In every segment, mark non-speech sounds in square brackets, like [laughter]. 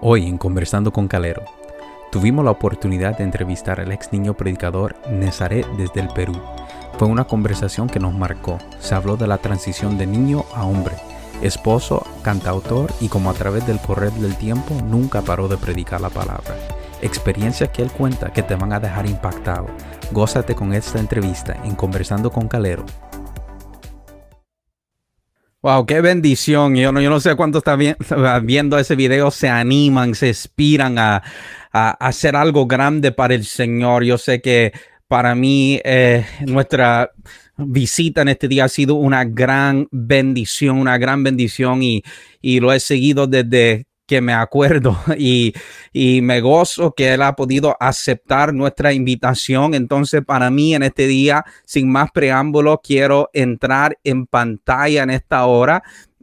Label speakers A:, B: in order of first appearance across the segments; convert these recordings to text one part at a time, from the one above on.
A: Hoy en Conversando con Calero, tuvimos la oportunidad de entrevistar al ex niño predicador Nezaret desde el Perú. Fue una conversación que nos marcó. Se habló de la transición de niño a hombre, esposo, cantautor y como a través del correr del tiempo nunca paró de predicar la palabra. Experiencias que él cuenta que te van a dejar impactado. Gózate con esta entrevista en Conversando con Calero Wow, qué bendición. Yo no, yo no sé cuántos están viendo ese video, se animan, se inspiran a, hacer algo grande para el Señor. Yo sé que para mí eh, nuestra visita en este día ha sido una gran bendición, una gran bendición y, y lo he seguido desde que me acuerdo [laughs] y, y, me gozo que Él ha podido aceptar nuestra invitación. Entonces, para mí en este día, sin más preámbulo, quiero entrar en pantalla en esta hora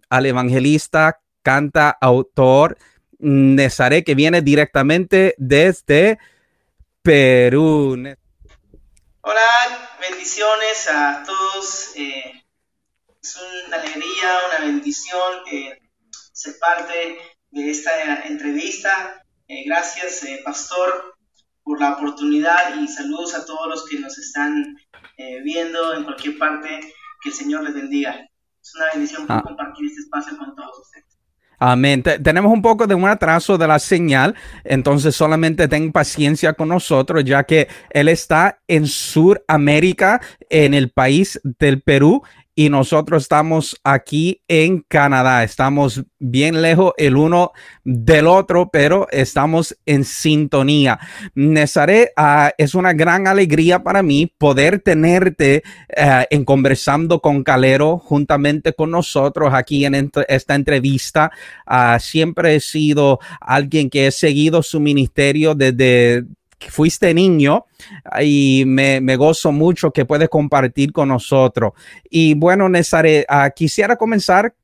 A: al evangelista, canta, autor Nezaré, que viene directamente desde Perú.
B: Hola, bendiciones a todos. Eh, es una alegría, una bendición eh, ser parte de esta entrevista. Eh, gracias, eh, Pastor, por la oportunidad y saludos a todos los que nos están eh, viendo en cualquier parte. Que el Señor les bendiga. Es una bendición ah. compartir este espacio con todos ustedes.
A: Amén. tenemos un poco de un atraso de la señal, entonces solamente ten paciencia con nosotros, ya que Él está en Sudamérica, en el país del Perú, y nosotros estamos aquí en Canadá. Estamos bien lejos el uno del otro, pero estamos en sintonía. Nezaré, uh, es una gran alegría para mí poder tenerte uh, en conversando con Calero juntamente con nosotros aquí en esta entrevista. Uh, siempre he sido alguien que he seguido su ministerio desde fuiste niño y me, gozo mucho que puedes compartir con nosotros. Y bueno, Nezare, ah, quisiera comenzar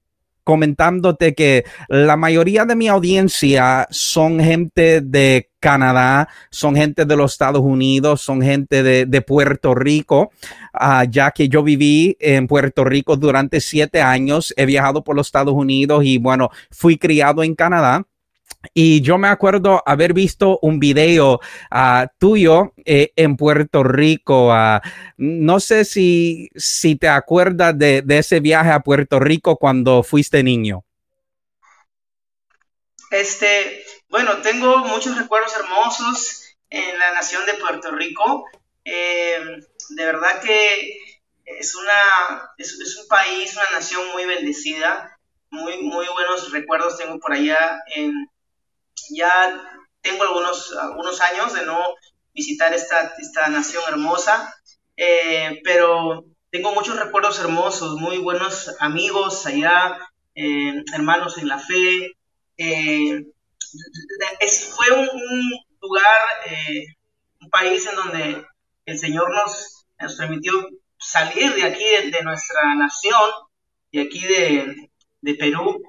A: comentándote que la mayoría de mi audiencia son gente de Canadá, son gente de los Estados Unidos, son gente de, Puerto Rico, ah, ya que yo viví en Puerto Rico durante siete años, he viajado por los Estados Unidos y bueno, fui criado en Canadá. Y yo me acuerdo haber visto un video uh, tuyo eh, en Puerto Rico. Uh, no sé si, si te acuerdas de, ese viaje a Puerto Rico cuando fuiste niño.
B: Este, bueno, tengo muchos recuerdos hermosos en la nación de Puerto Rico. Eh, de verdad que es, una, es, un país, una nación muy bendecida. Muy, muy buenos recuerdos tengo por allá en, ya tengo algunos, algunos años de no visitar esta, esta nación hermosa, eh, pero tengo muchos recuerdos hermosos, muy buenos amigos allá, eh, hermanos en la fe. Eh, fue un, lugar, un país en donde el Señor nos, nos permitió salir de aquí, de, nuestra nación, de aquí de, de Perú,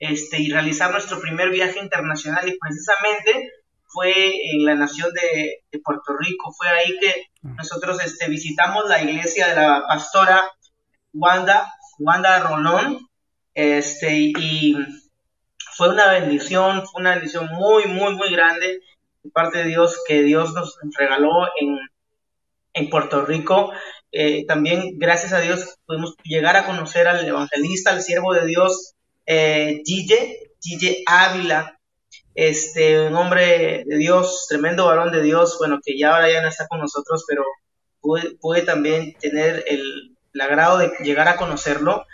B: este, y realizar nuestro primer viaje internacional y precisamente fue en la nación de, Puerto Rico. Fue ahí que mm. nosotros este, visitamos la iglesia de la pastora Wanda, Wanda Rolón, este, y fue una bendición, fue una bendición muy, muy, muy grande de parte de Dios que Dios nos regaló en, en Puerto Rico. Eh, también, gracias a Dios, pudimos llegar a conocer al evangelista, al siervo de Dios, eh, Gille, Ávila, este, un hombre de Dios, tremendo varón de Dios, bueno, que ya ahora ya no está con nosotros, pero pude, también tener el, agrado de llegar a conocerlo.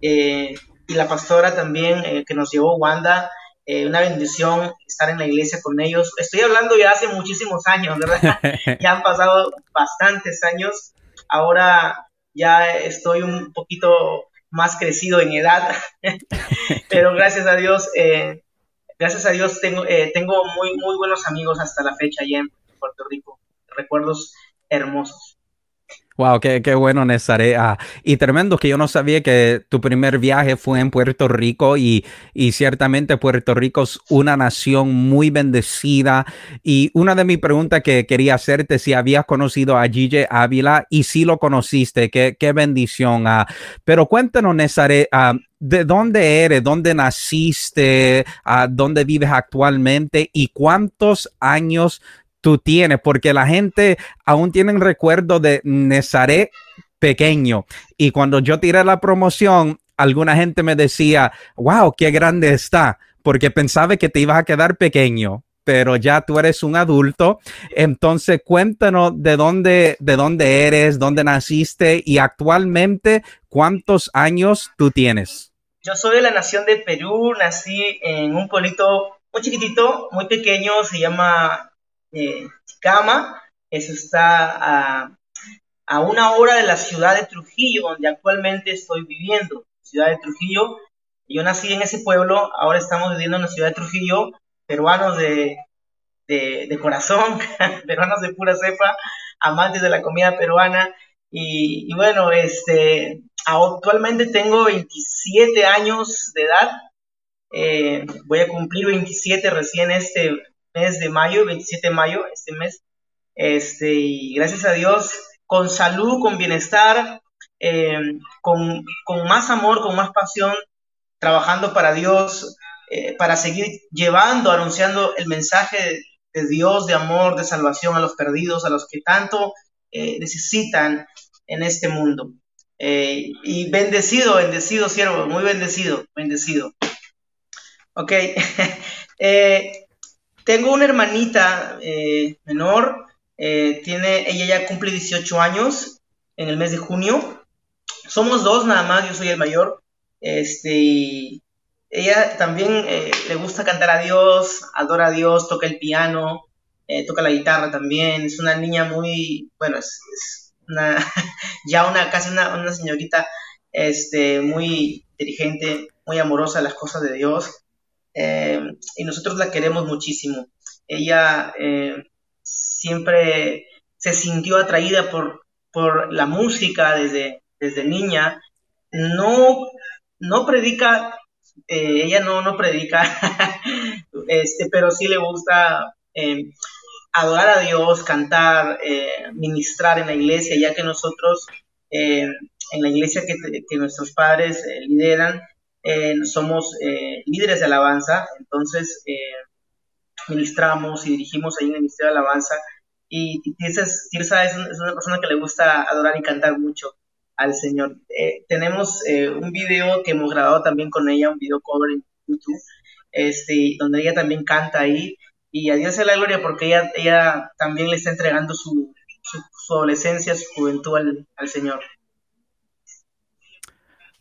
B: Eh, y la pastora también eh, que nos llevó Wanda, eh, una bendición estar en la iglesia con ellos. Estoy hablando ya hace muchísimos años, ¿verdad? [laughs] ya han pasado bastantes años. Ahora ya estoy un poquito más crecido en edad, [laughs] pero gracias a Dios, eh, gracias a Dios tengo, eh, tengo muy, muy buenos amigos hasta la fecha allá en Puerto Rico, recuerdos hermosos.
A: Wow, qué, qué bueno, Nezaré. Ah, y tremendo que yo no sabía que tu primer viaje fue en Puerto Rico y, y, ciertamente Puerto Rico es una nación muy bendecida. Y una de mis preguntas que quería hacerte si habías conocido a Gigi Ávila y si lo conociste, qué, qué bendición. Ah, pero cuéntanos, Nezaré, ah, ¿de dónde eres? ¿Dónde naciste? ¿A ¿Dónde vives actualmente? ¿Y cuántos años tú tienes? Porque la gente aún tiene recuerdo de Nazaret pequeño. Y cuando yo tiré la promoción, alguna gente me decía, wow, qué grande está, porque pensaba que te ibas a quedar pequeño pero ya tú eres un adulto. Entonces, cuéntanos de dónde, de dónde eres, dónde naciste y actualmente cuántos años tú tienes.
B: Yo soy de la nación de Perú, nací en un pueblito muy chiquitito, muy pequeño, se llama eh. Eso está a, a una hora de la ciudad de Trujillo, donde actualmente estoy viviendo, ciudad de Trujillo. Yo nací en ese pueblo, ahora estamos viviendo en la ciudad de Trujillo, peruanos de, de, corazón, [laughs] peruanos de pura cepa, amantes de la comida peruana. Y, bueno, este, actualmente tengo 27 años de edad. Eh, voy a cumplir 27 recién este mes de mayo, 27 de mayo, este mes. Este, y gracias a Dios, con salud, con bienestar, eh, con, con, más amor, con más pasión, trabajando para Dios, eh, para seguir llevando, anunciando el mensaje de Dios, de amor, de salvación a los perdidos, a los que tanto eh, necesitan en este mundo. Y bendecido, bendecido, siervo, muy bendecido, bendecido. Ok, [laughs] tengo una hermanita menor, tiene, ella ya cumple 18 años en el mes de junio. Somos dos nada más, yo soy el mayor. Este, ella también eh, le gusta cantar a Dios, adora a Dios, toca el piano, eh, toca la guitarra también. Es una niña muy, bueno, es, una, [laughs] ya una, casi una, señorita este, muy inteligente, muy amorosa de las cosas de Dios. Eh, y nosotros la queremos muchísimo. Ella siempre se sintió atraída por, por la música desde, desde niña. No, no predica eh, ella no, no predica, [laughs] este, pero sí le gusta eh, adorar a Dios, cantar, eh, ministrar en la iglesia, ya que nosotros en la iglesia que, nuestros padres lideran, somos líderes de alabanza, entonces ministramos y dirigimos ahí en el Ministerio de Alabanza. Y, Tirsa, es, una persona que le gusta adorar y cantar mucho al Señor. Eh, tenemos eh, un video que hemos grabado también con ella, un video cover en YouTube, este, donde ella también canta ahí. Y a Dios sea la gloria porque ella, ella también le está entregando su, adolescencia, su juventud al Señor.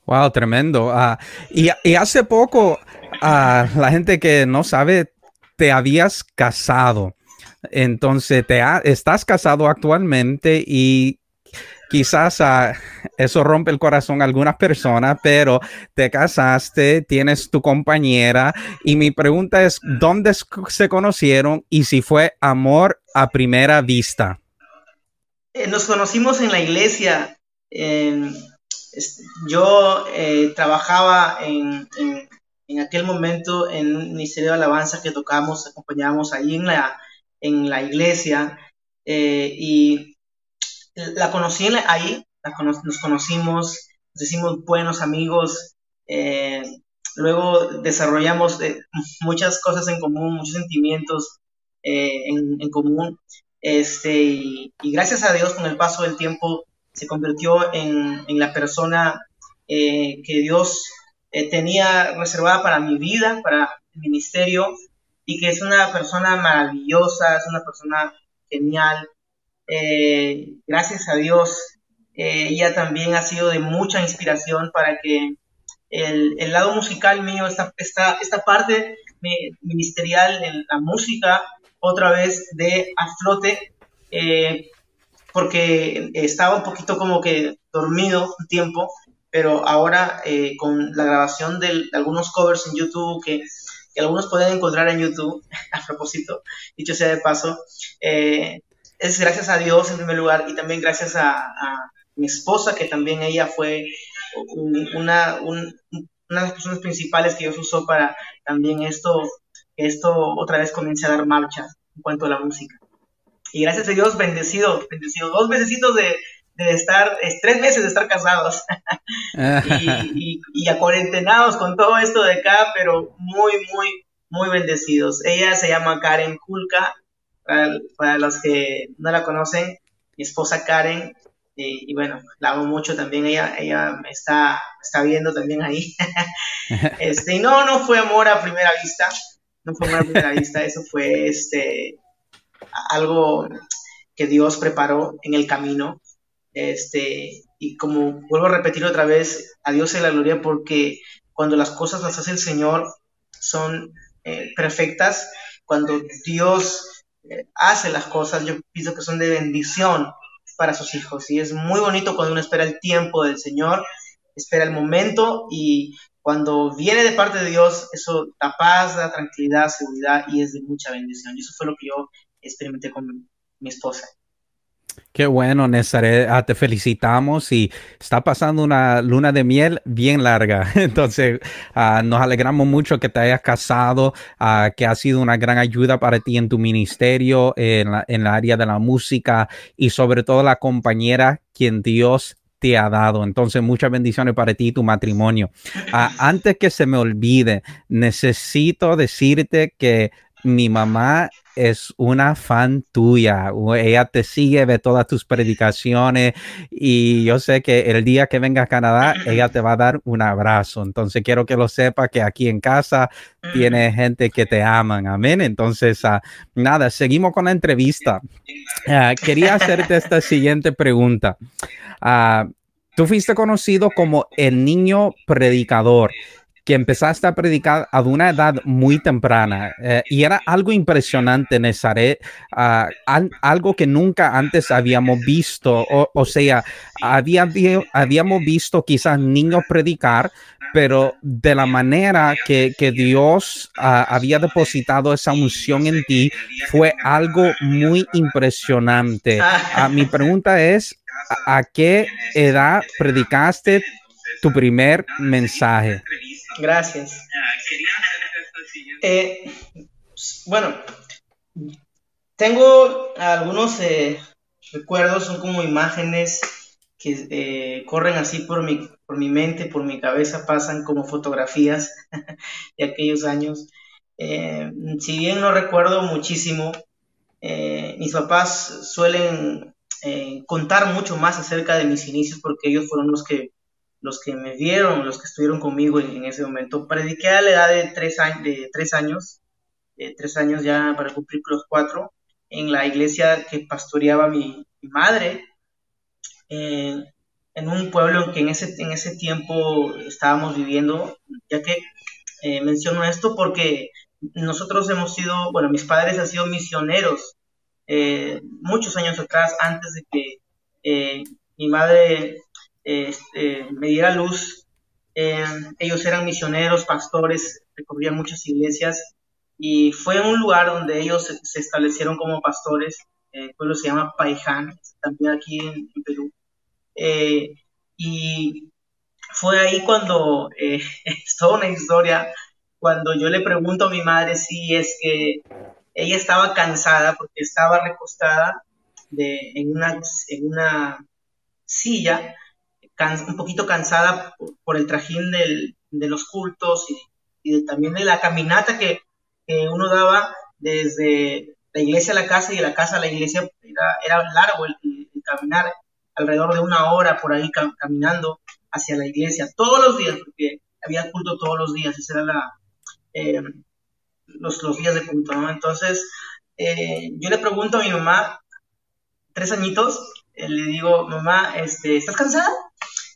A: Wow, tremendo. Ah, y, hace poco, a la gente que no sabe, te habías casado. Entonces, te estás casado actualmente y quizás uh, eso rompe el corazón a algunas personas, pero te casaste, tienes tu compañera y mi pregunta es, ¿dónde se conocieron y si fue amor a primera vista?
B: Eh, nos conocimos en la iglesia. Yo eh, trabajaba en, en, aquel momento en un ministerio de alabanza que tocamos, acompañábamos ahí en la, en la iglesia eh, y la conocí ahí, nos conocimos, nos hicimos buenos amigos, eh, luego desarrollamos muchas cosas en común, muchos sentimientos eh, en, común, este, y, gracias a Dios con el paso del tiempo se convirtió en, en la persona que Dios tenía reservada para mi vida, para el ministerio, y que es una persona maravillosa, es una persona genial, eh, gracias a Dios, eh, ella también ha sido de mucha inspiración para que el, lado musical mío, esta, esta, esta parte ministerial en la música, otra vez de a flote, eh, porque estaba un poquito como que dormido un tiempo, pero ahora con la grabación de, algunos covers en YouTube que, que, algunos pueden encontrar en YouTube, [laughs] a propósito, dicho sea de paso, es gracias a Dios en primer lugar y también gracias a, mi esposa, que también ella fue una, una de las personas principales que Dios usó para también esto, esto otra vez comience a dar marcha en cuanto a la música. Y gracias a Dios, bendecido, bendecido. Dos mesecitos de, de estar, tres meses de estar casados [laughs] y, y, acuarentenados con todo esto de acá, pero muy, muy, muy bendecidos. Ella se llama Karen Kulka, para, los que no la conocen, mi esposa Karen, y, bueno, la amo mucho también, ella, ella me está, está viendo también ahí. [laughs] este, y no, no fue amor a primera vista, no fue amor a primera vista, eso fue este, algo que Dios preparó en el camino. Este, y como vuelvo a repetir otra vez, a Dios se la gloria porque cuando las cosas las hace el Señor son eh, perfectas, cuando Dios eh, hace las cosas, yo pienso que son de bendición para sus hijos. Y es muy bonito cuando uno espera el tiempo del Señor, espera el momento y cuando viene de parte de Dios, eso da paz, da tranquilidad, seguridad y es de mucha bendición. Y eso fue lo que yo experimenté con mi esposa.
A: Qué bueno, Nezaret. Ah, te felicitamos y está pasando una luna de miel bien larga. [laughs] Entonces, ah, nos alegramos mucho que te hayas casado, ah, que ha sido una gran ayuda para ti en tu ministerio, en la, área de la música y sobre todo la compañera quien Dios te ha dado. Entonces, muchas bendiciones para ti y tu matrimonio. antes que se me olvide, necesito decirte que mi mamá es una fan tuya. Ella te sigue, ve todas tus predicaciones y yo sé que el día que venga a Canadá, ella te va a dar un abrazo. Entonces quiero que lo sepa que aquí en casa tiene gente que te aman. Amén. Entonces, uh, nada, seguimos con la entrevista. Uh, quería hacerte esta siguiente pregunta. Uh, tú fuiste conocido como el niño predicador que empezaste a predicar a una edad muy temprana eh, y era algo impresionante, Nezaret, uh, algo que nunca antes habíamos visto, o, sea, había, habíamos visto quizás niños predicar, pero de la manera que, que Dios uh, había depositado esa unción en ti fue algo muy impresionante. Uh, mi pregunta es, ¿a qué edad predicaste tu primer mensaje?
B: Gracias. Eh, bueno, tengo algunos eh, recuerdos, son como imágenes que eh, corren así por mi, por mi mente, por mi cabeza, pasan como fotografías [laughs] de aquellos años. si bien no recuerdo muchísimo, mis papás suelen contar mucho más acerca de mis inicios porque ellos fueron los que los que me vieron, los que estuvieron conmigo en, ese momento. Prediqué a la edad de tres, años, de tres años, de tres años ya para cumplir los cuatro, en la iglesia que pastoreaba mi, madre, en un pueblo que en ese, en ese tiempo estábamos viviendo, ya que eh, menciono esto porque nosotros hemos sido, bueno, mis padres han sido misioneros eh, muchos años atrás, antes de que eh, mi madre este, me diera luz. Eh, ellos eran misioneros, pastores, recorrían muchas iglesias y fue un lugar donde ellos se, establecieron como pastores. El pueblo se llama Paiján, también aquí en, Perú. Eh, y fue ahí cuando, eh, [laughs] es toda una historia, cuando yo le pregunto a mi madre si es que ella estaba cansada porque estaba recostada en, una, en una silla un poquito cansada por, el trajín de los cultos y, también de la caminata que, uno daba desde la iglesia a la casa y de la casa a la iglesia. Era, largo el, caminar, alrededor de una hora por ahí caminando hacia la iglesia, todos los días, porque había culto todos los días, ese era la, eh, los, los, días de culto, ¿no? Entonces, eh, yo le pregunto a mi mamá, tres añitos, eh, le digo, mamá, este, ¿estás cansada?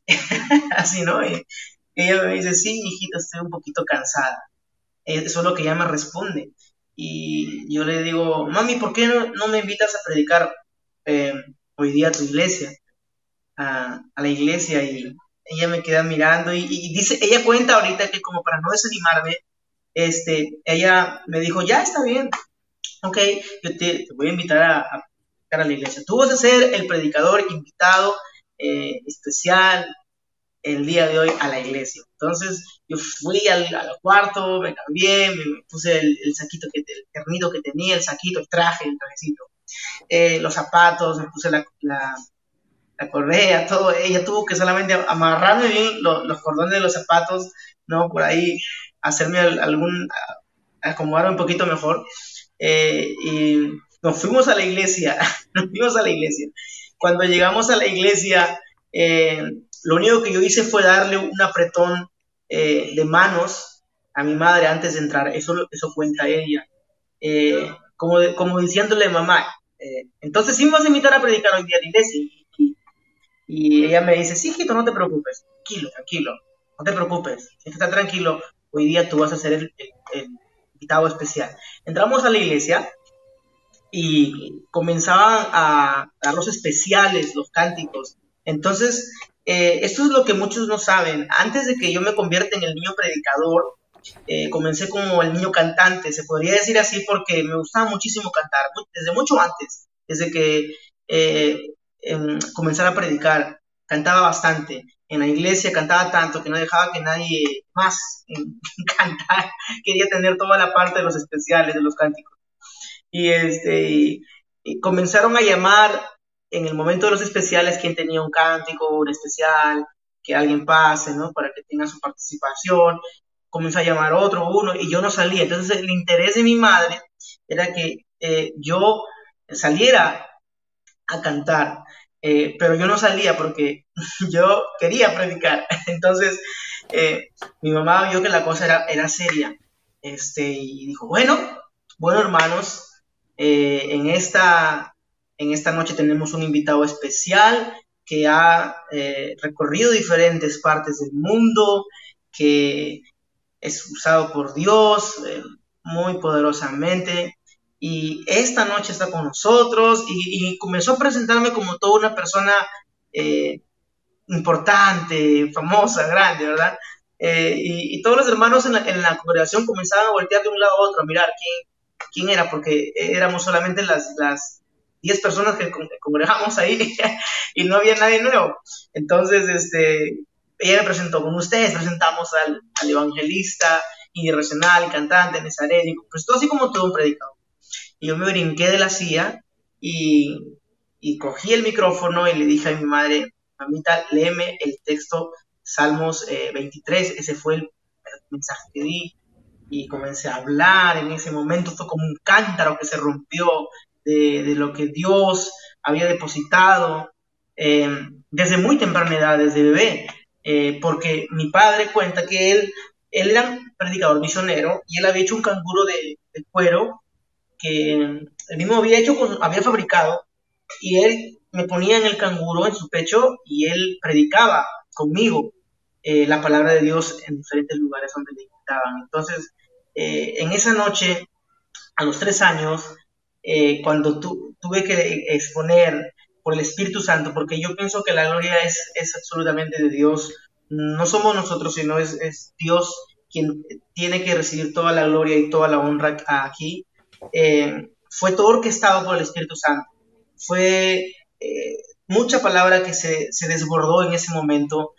B: [laughs] Así, ¿no? Y ella me dice, sí, hijita, estoy un poquito cansada. Eso es lo que ella me responde. Y yo le digo, mami, ¿por qué no, me invitas a predicar eh, hoy día a tu iglesia? A, la iglesia. Y ella me queda mirando y, dice, ella cuenta ahorita que como para no desanimarme, este, ella me dijo, ya está bien, ok, yo te, voy a invitar a, a, a la iglesia. Tú vas a ser el predicador invitado eh, especial el día de hoy a la iglesia. Entonces yo fui al, cuarto, me cambié, me, puse el, saquito, que, el ternito que tenía, el saquito, el traje, el trajecito, eh, los zapatos, me puse la, la correa, todo, ella tuvo que solamente amarrarme bien los cordones de los zapatos, ¿no? Por ahí hacerme algún, acomodarme un poquito mejor. Eh, y nos fuimos a la iglesia, [laughs] nos fuimos a la iglesia. Cuando llegamos a la iglesia, eh, lo único que yo hice fue darle un apretón eh, de manos a mi madre antes de entrar, eso, eso cuenta ella. como, como diciéndole, mamá, entonces sí me vas a invitar a predicar hoy día a la iglesia. Y, ella me dice, sí, hijito, no te preocupes, tranquilo, tranquilo, no te preocupes, está tranquilo, hoy día tú vas a ser el, invitado especial. Entramos a la iglesia y comenzaban a dar los especiales, los cánticos. Entonces, eh, esto es lo que muchos no saben. Antes de que yo me convierta en el niño predicador, eh, comencé como el niño cantante, se podría decir así porque me gustaba muchísimo cantar, desde mucho antes, desde que eh, em, comenzara a predicar, cantaba bastante en la iglesia cantaba tanto que no dejaba que nadie más [laughs] cantar, quería tener toda la parte de los especiales, de los cánticos. Y, este, comenzaron a llamar en el momento de los especiales quien tenía un cántico, un especial, que alguien pase, ¿no? Para que tenga su participación. Comenzó a llamar otro, uno, y yo no salía. Entonces el interés de mi madre era que eh, yo saliera a cantar. Eh, pero yo no salía porque [laughs] yo quería predicar. [laughs] Entonces, eh, mi mamá vio que la cosa era, era seria este, y dijo, bueno, bueno hermanos, eh, en, esta, en esta noche tenemos un invitado especial que ha recorrido diferentes partes del mundo, que es usado por Dios muy poderosamente y esta noche está con nosotros y, comenzó a presentarme como toda una persona eh, importante, famosa, grande, ¿verdad? Eh, y, todos los hermanos en la, congregación comenzaban a voltear de un lado a otro, a mirar quién, quién era, porque éramos solamente las, las 10 personas que congregamos ahí [laughs] y no había nadie nuevo. Entonces, este, ella me presentó con ustedes, presentamos al, al evangelista, irracional, cantante, nesarénico, pues todo así como todo un predicador. Y yo me brinqué de la silla y, y cogí el micrófono y le dije a mi madre, mamita, léeme el texto Salmos 23, eh, ese fue el, mensaje que di. Y comencé a hablar, en ese momento fue como un cántaro que se rompió de, de lo que Dios había depositado eh, desde muy temprana edad, desde bebé, eh, porque mi padre cuenta que él, él era predicador misionero y él había hecho un canguro de, de cuero que él mismo había hecho, había fabricado, y él me ponía en el canguro, en su pecho, y él predicaba conmigo eh, la palabra de Dios en diferentes lugares donde le invitaban. Entonces, eh, en esa noche, a los tres años, eh, cuando tuve que exponer por el Espíritu Santo, porque yo pienso que la gloria es, absolutamente de Dios, no somos nosotros, sino es, Dios quien tiene que recibir toda la gloria y toda la honra aquí. Eh, fue todo orquestado por el Espíritu Santo. Fue mucha palabra que se, desbordó en ese momento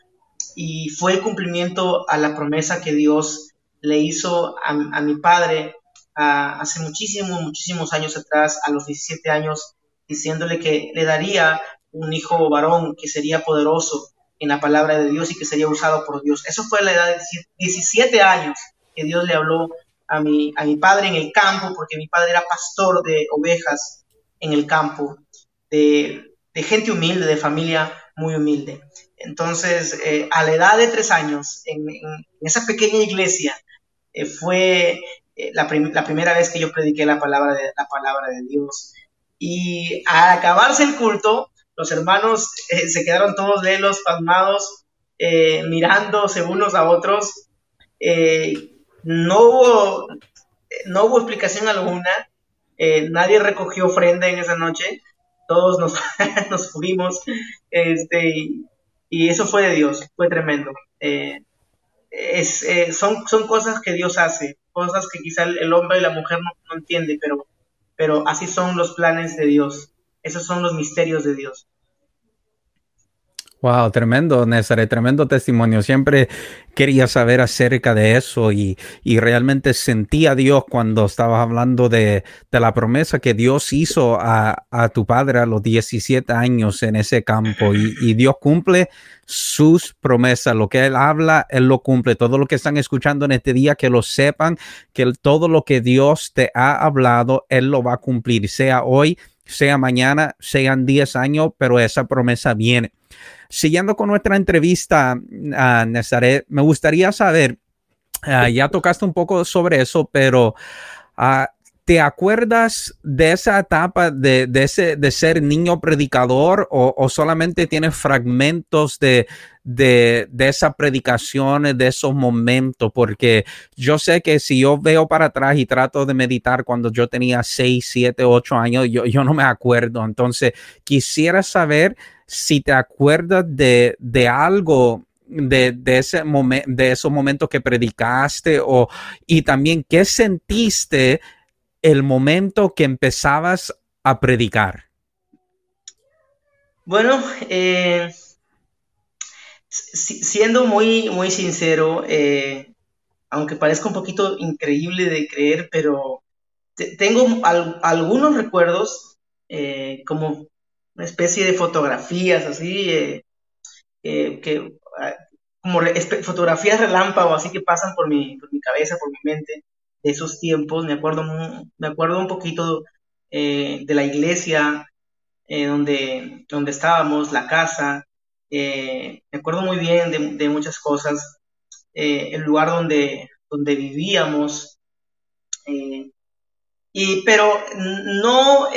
B: y fue el cumplimiento a la promesa que Dios le hizo a, mi padre hace muchísimos, muchísimos años atrás, a los 17 años, diciéndole que le daría un hijo varón que sería poderoso en la palabra de Dios y que sería usado por Dios. Eso fue a la edad de 17 años que Dios le habló a mi, a mi padre en el campo, porque mi padre era pastor de ovejas en el campo, de, gente humilde, de familia muy humilde. Entonces, eh, a la edad de tres años, en, esa pequeña iglesia, eh, fue eh, la, la, primera vez que yo prediqué la palabra, de, la palabra de Dios. Y al acabarse el culto, los hermanos se quedaron todos velos, pasmados, mirándose unos a otros. No hubo, no hubo explicación alguna, eh, nadie recogió ofrenda en esa noche, todos nos, [laughs] nos fuimos, este, y eso fue de Dios, fue tremendo. Eh, es, eh, son, son cosas que Dios hace, cosas que quizá el, hombre y la mujer no, no entienden, pero, pero así son los planes de Dios, esos son los misterios de Dios.
A: Wow, tremendo, Nézare, tremendo testimonio. Siempre quería saber acerca de eso y, y realmente sentí a Dios cuando estabas hablando de, de la promesa que Dios hizo a, a, tu padre a los 17 años en ese campo y, y, Dios cumple sus promesas. Lo que Él habla, Él lo cumple. Todo lo que están escuchando en este día, que lo sepan, que todo lo que Dios te ha hablado, Él lo va a cumplir, sea hoy, sea mañana, sean 10 años, pero esa promesa viene. Siguiendo con nuestra entrevista, uh, me gustaría saber, uh, ya tocaste un poco sobre eso, pero uh, ¿te acuerdas de esa etapa de, de, ese, de ser niño predicador o, o solamente tienes fragmentos de, de, de esas predicaciones, de esos momentos? Porque yo sé que si yo veo para atrás y trato de meditar cuando yo tenía 6, 7, 8 años, yo, yo no me acuerdo. Entonces, quisiera saber si te acuerdas de, de algo de, de, ese momento, de esos momentos que predicaste o, y también qué sentiste el momento que empezabas a predicar.
B: Bueno, eh, siendo muy, muy sincero, eh, aunque parezca un poquito increíble de creer, pero tengo al algunos recuerdos, eh, como una especie de fotografías así, eh, eh, que ah, como fotografías relámpago, así que pasan por mi, por mi cabeza, por mi mente, de esos tiempos. Me acuerdo, me acuerdo un poquito eh, de la iglesia donde, donde estábamos, la casa. me acuerdo muy bien de, de muchas cosas. el lugar donde, donde vivíamos. y, pero no,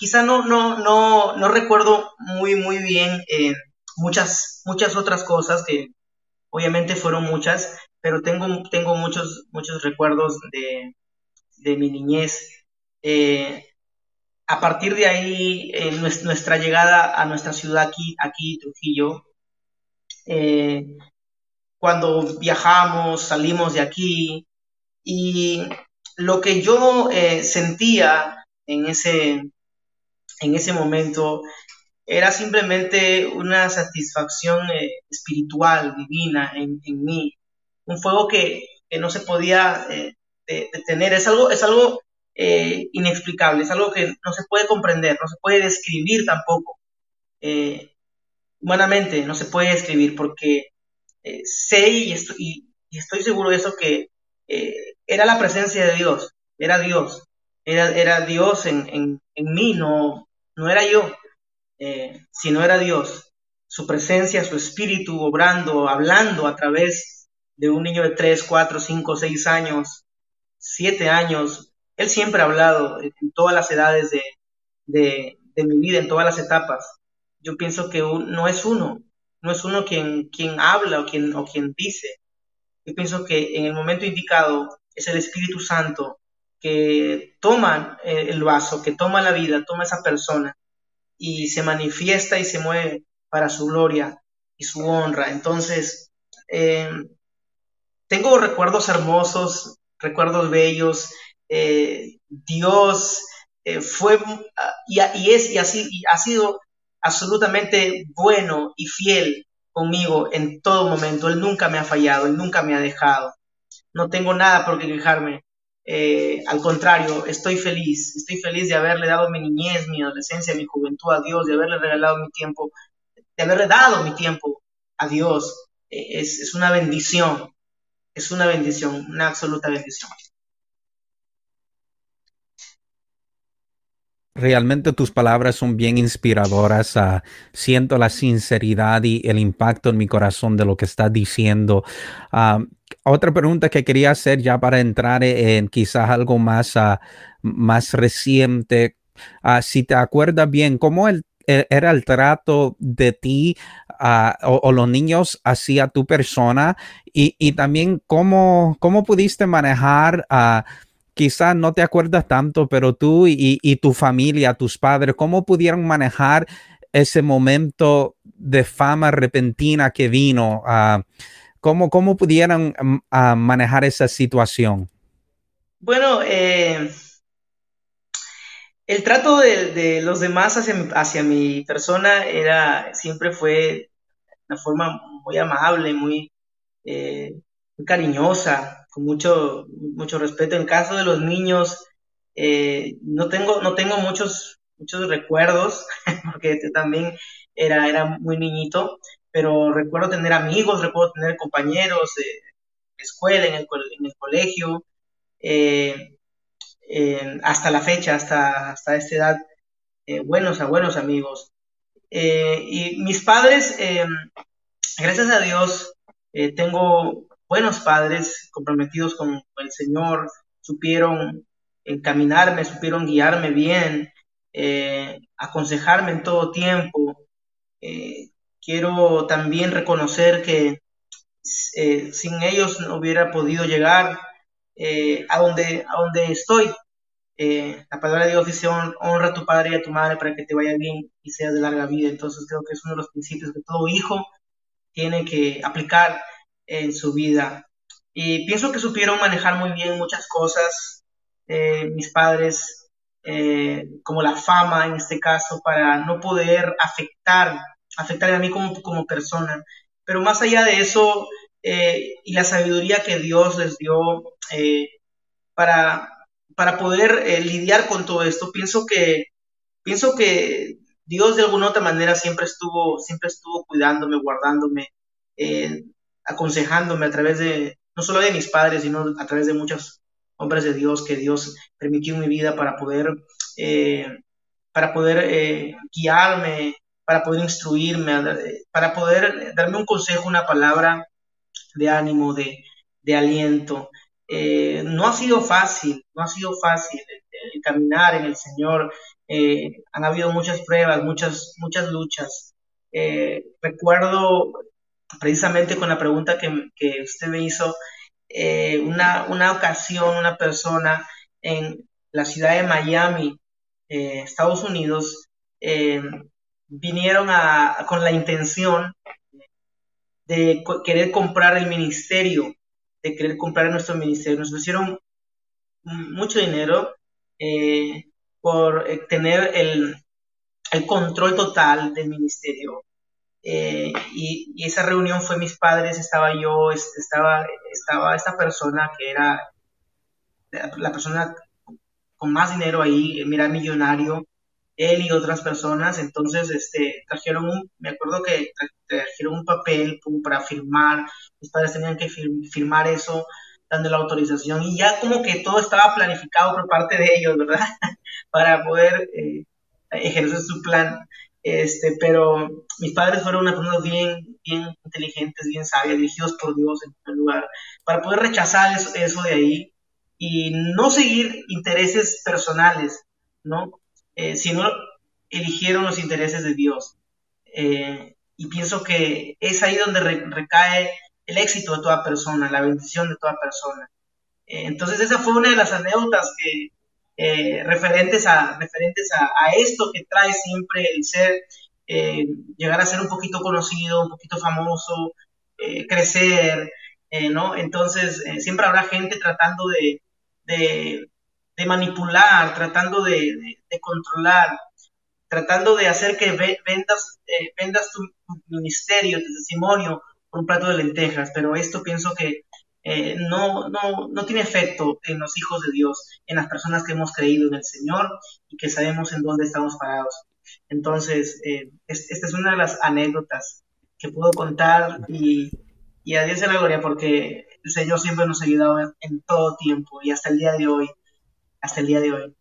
B: quizá no, no, no, no recuerdo muy, muy bien eh, muchas, muchas otras cosas que obviamente fueron muchas, pero tengo, tengo muchos, muchos recuerdos de, de mi niñez. Eh, a partir de ahí, eh, nuestra llegada a nuestra ciudad aquí, aquí Trujillo, cuando viajamos, salimos de aquí, y lo que yo sentía en ese, en ese momento era simplemente una satisfacción eh, espiritual, divina en, en, mí, un fuego que, que no se podía eh, detener, es algo, es algo eh, inexplicable, es algo que no se puede comprender, no se puede describir tampoco, eh, humanamente no se puede describir porque sé y estoy, y estoy, seguro de eso que era la presencia de Dios, era Dios, era, era Dios en, en, en mí, no, no era yo, eh, sino era Dios, su presencia, su espíritu obrando, hablando a través de un niño de 3, 4, 5, 6 años, 7 años. Él siempre ha hablado en todas las edades de, de, de mi vida, en todas las etapas. Yo pienso que no es uno, no es uno quien, quien habla o quien, o quien dice. Yo pienso que en el momento indicado es el Espíritu Santo que toma eh, el vaso, que toma la vida, toma esa persona y se manifiesta y se mueve para su gloria y su honra. Entonces, eh, tengo recuerdos hermosos, recuerdos bellos. Eh, Dios fue y, y, es y así y ha sido absolutamente bueno y fiel conmigo en todo momento. Él nunca me ha fallado, él nunca me ha dejado. No tengo nada por qué quejarme eh, al contrario, estoy feliz, estoy feliz de haberle dado mi niñez, mi adolescencia, mi juventud a Dios, de haberle regalado mi tiempo, de haberle dado mi tiempo a Dios. Eh, es, es una bendición, es una bendición, una absoluta bendición.
A: Realmente tus palabras son bien inspiradoras. Uh, siento la sinceridad y el impacto en mi corazón de lo que estás diciendo. Uh, otra pregunta que quería hacer ya para entrar en quizás algo más, uh, más reciente. si te acuerdas bien, ¿cómo e, era el trato de ti o, o, los niños hacia tu persona? Y, y también cómo, cómo pudiste manejar quizás no te acuerdas tanto, pero tú y, tu familia, tus padres, ¿cómo pudieron manejar ese momento de fama repentina que vino? Uh, ¿cómo, ¿Cómo pudieron uh, manejar esa situación?
B: Bueno, eh, el trato de, los demás hacia, mi persona era, siempre fue una forma muy amable, muy, eh, muy cariñosa, con mucho, mucho respeto. En caso de los niños, eh, no, tengo, no tengo muchos, muchos recuerdos, [laughs] porque también era, era muy niñito, pero recuerdo tener amigos, recuerdo tener compañeros de escuela, en el, en el colegio, eh, hasta la fecha, hasta, hasta esta edad, eh, buenos a buenos amigos. Eh, y mis padres, gracias a Dios, tengo buenos padres comprometidos con el Señor, supieron encaminarme, supieron guiarme bien, aconsejarme en todo tiempo. quiero también reconocer que sin ellos no hubiera podido llegar eh, a, donde, a donde estoy. Eh, la palabra de Dios dice, honra a tu padre y a tu madre para que te vaya bien y seas de larga vida. Entonces creo que es uno de los principios que todo hijo tiene que aplicar en su vida. Y pienso que supieron manejar muy bien muchas cosas, eh, mis padres, como la fama en este caso, para no poder afectar, afectar a mí como, como persona. Pero más allá de eso, eh, y la sabiduría que Dios les dio eh, para, para poder eh, lidiar con todo esto. Pienso que, pienso que Dios de alguna otra manera siempre estuvo, siempre estuvo cuidándome, guardándome, aconsejándome a través de, no solo de mis padres, sino a través de muchos hombres de Dios que Dios permitió en mi vida para poder, para poder guiarme, para poder instruirme, para poder darme un consejo, una palabra de ánimo, de, aliento. Eh, no ha sido fácil, no ha sido fácil el, caminar en el Señor. Eh, han habido muchas pruebas, muchas, muchas luchas. Eh, recuerdo precisamente con la pregunta que, usted me hizo, una, una, ocasión, una persona en la ciudad de Miami, Estados Unidos, vinieron a, con la intención de querer comprar el ministerio, de querer comprar nuestro ministerio. Nos pusieron mucho dinero eh, por eh, tener el, control total del ministerio. Eh, y, esa reunión fue mis padres, estaba yo, estaba, estaba esta persona que era la persona con más dinero ahí, era millonario, él y otras personas, entonces este, trajeron un, me acuerdo que trajeron un papel para firmar, mis padres tenían que firmar eso, dando la autorización, y ya como que todo estaba planificado por parte de ellos, ¿verdad? [laughs] para poder eh, ejercer su plan. Este, pero mis padres fueron unas personas bien, bien inteligentes, bien sabias, dirigidos por Dios en primer lugar, para poder rechazar eso, de ahí y no seguir intereses personales, ¿no? Eh, sino eligieron los intereses de Dios. Eh, y pienso que es ahí donde recae el éxito de toda persona, la bendición de toda persona. Eh, entonces esa fue una de las anécdotas que, referentes, a, referentes a, esto que trae siempre el ser, llegar a ser un poquito conocido, un poquito famoso, crecer, ¿no? Entonces siempre habrá gente tratando de, de manipular, tratando de, controlar, tratando de hacer que vendas, eh, vendas tu, ministerio, tu testimonio por un plato de lentejas, pero esto pienso que eh, no, no, no, tiene efecto en los hijos de Dios, en las personas que hemos creído en el Señor y que sabemos en dónde estamos parados. Entonces, eh, esta es una de las anécdotas que puedo contar y, y a Dios se la gloria porque el Señor siempre nos ha ayudado en todo tiempo y hasta el día de hoy hasta el día de hoy.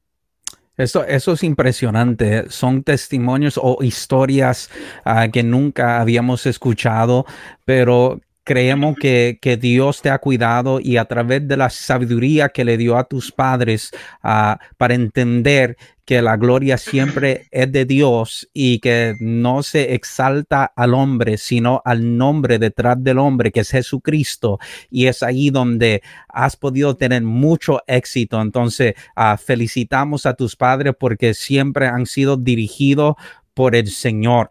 A: Eso, eso es impresionante. Son testimonios o historias ah, que nunca habíamos escuchado, pero creemos que, Dios te ha cuidado y a través de la sabiduría que le dio a tus padres ah, para entender que la gloria siempre es de Dios y que no se exalta al hombre, sino al nombre detrás del hombre, que es Jesucristo. Y es ahí donde has podido tener mucho éxito. Entonces, ah, felicitamos a tus padres porque siempre han sido dirigidos por el Señor.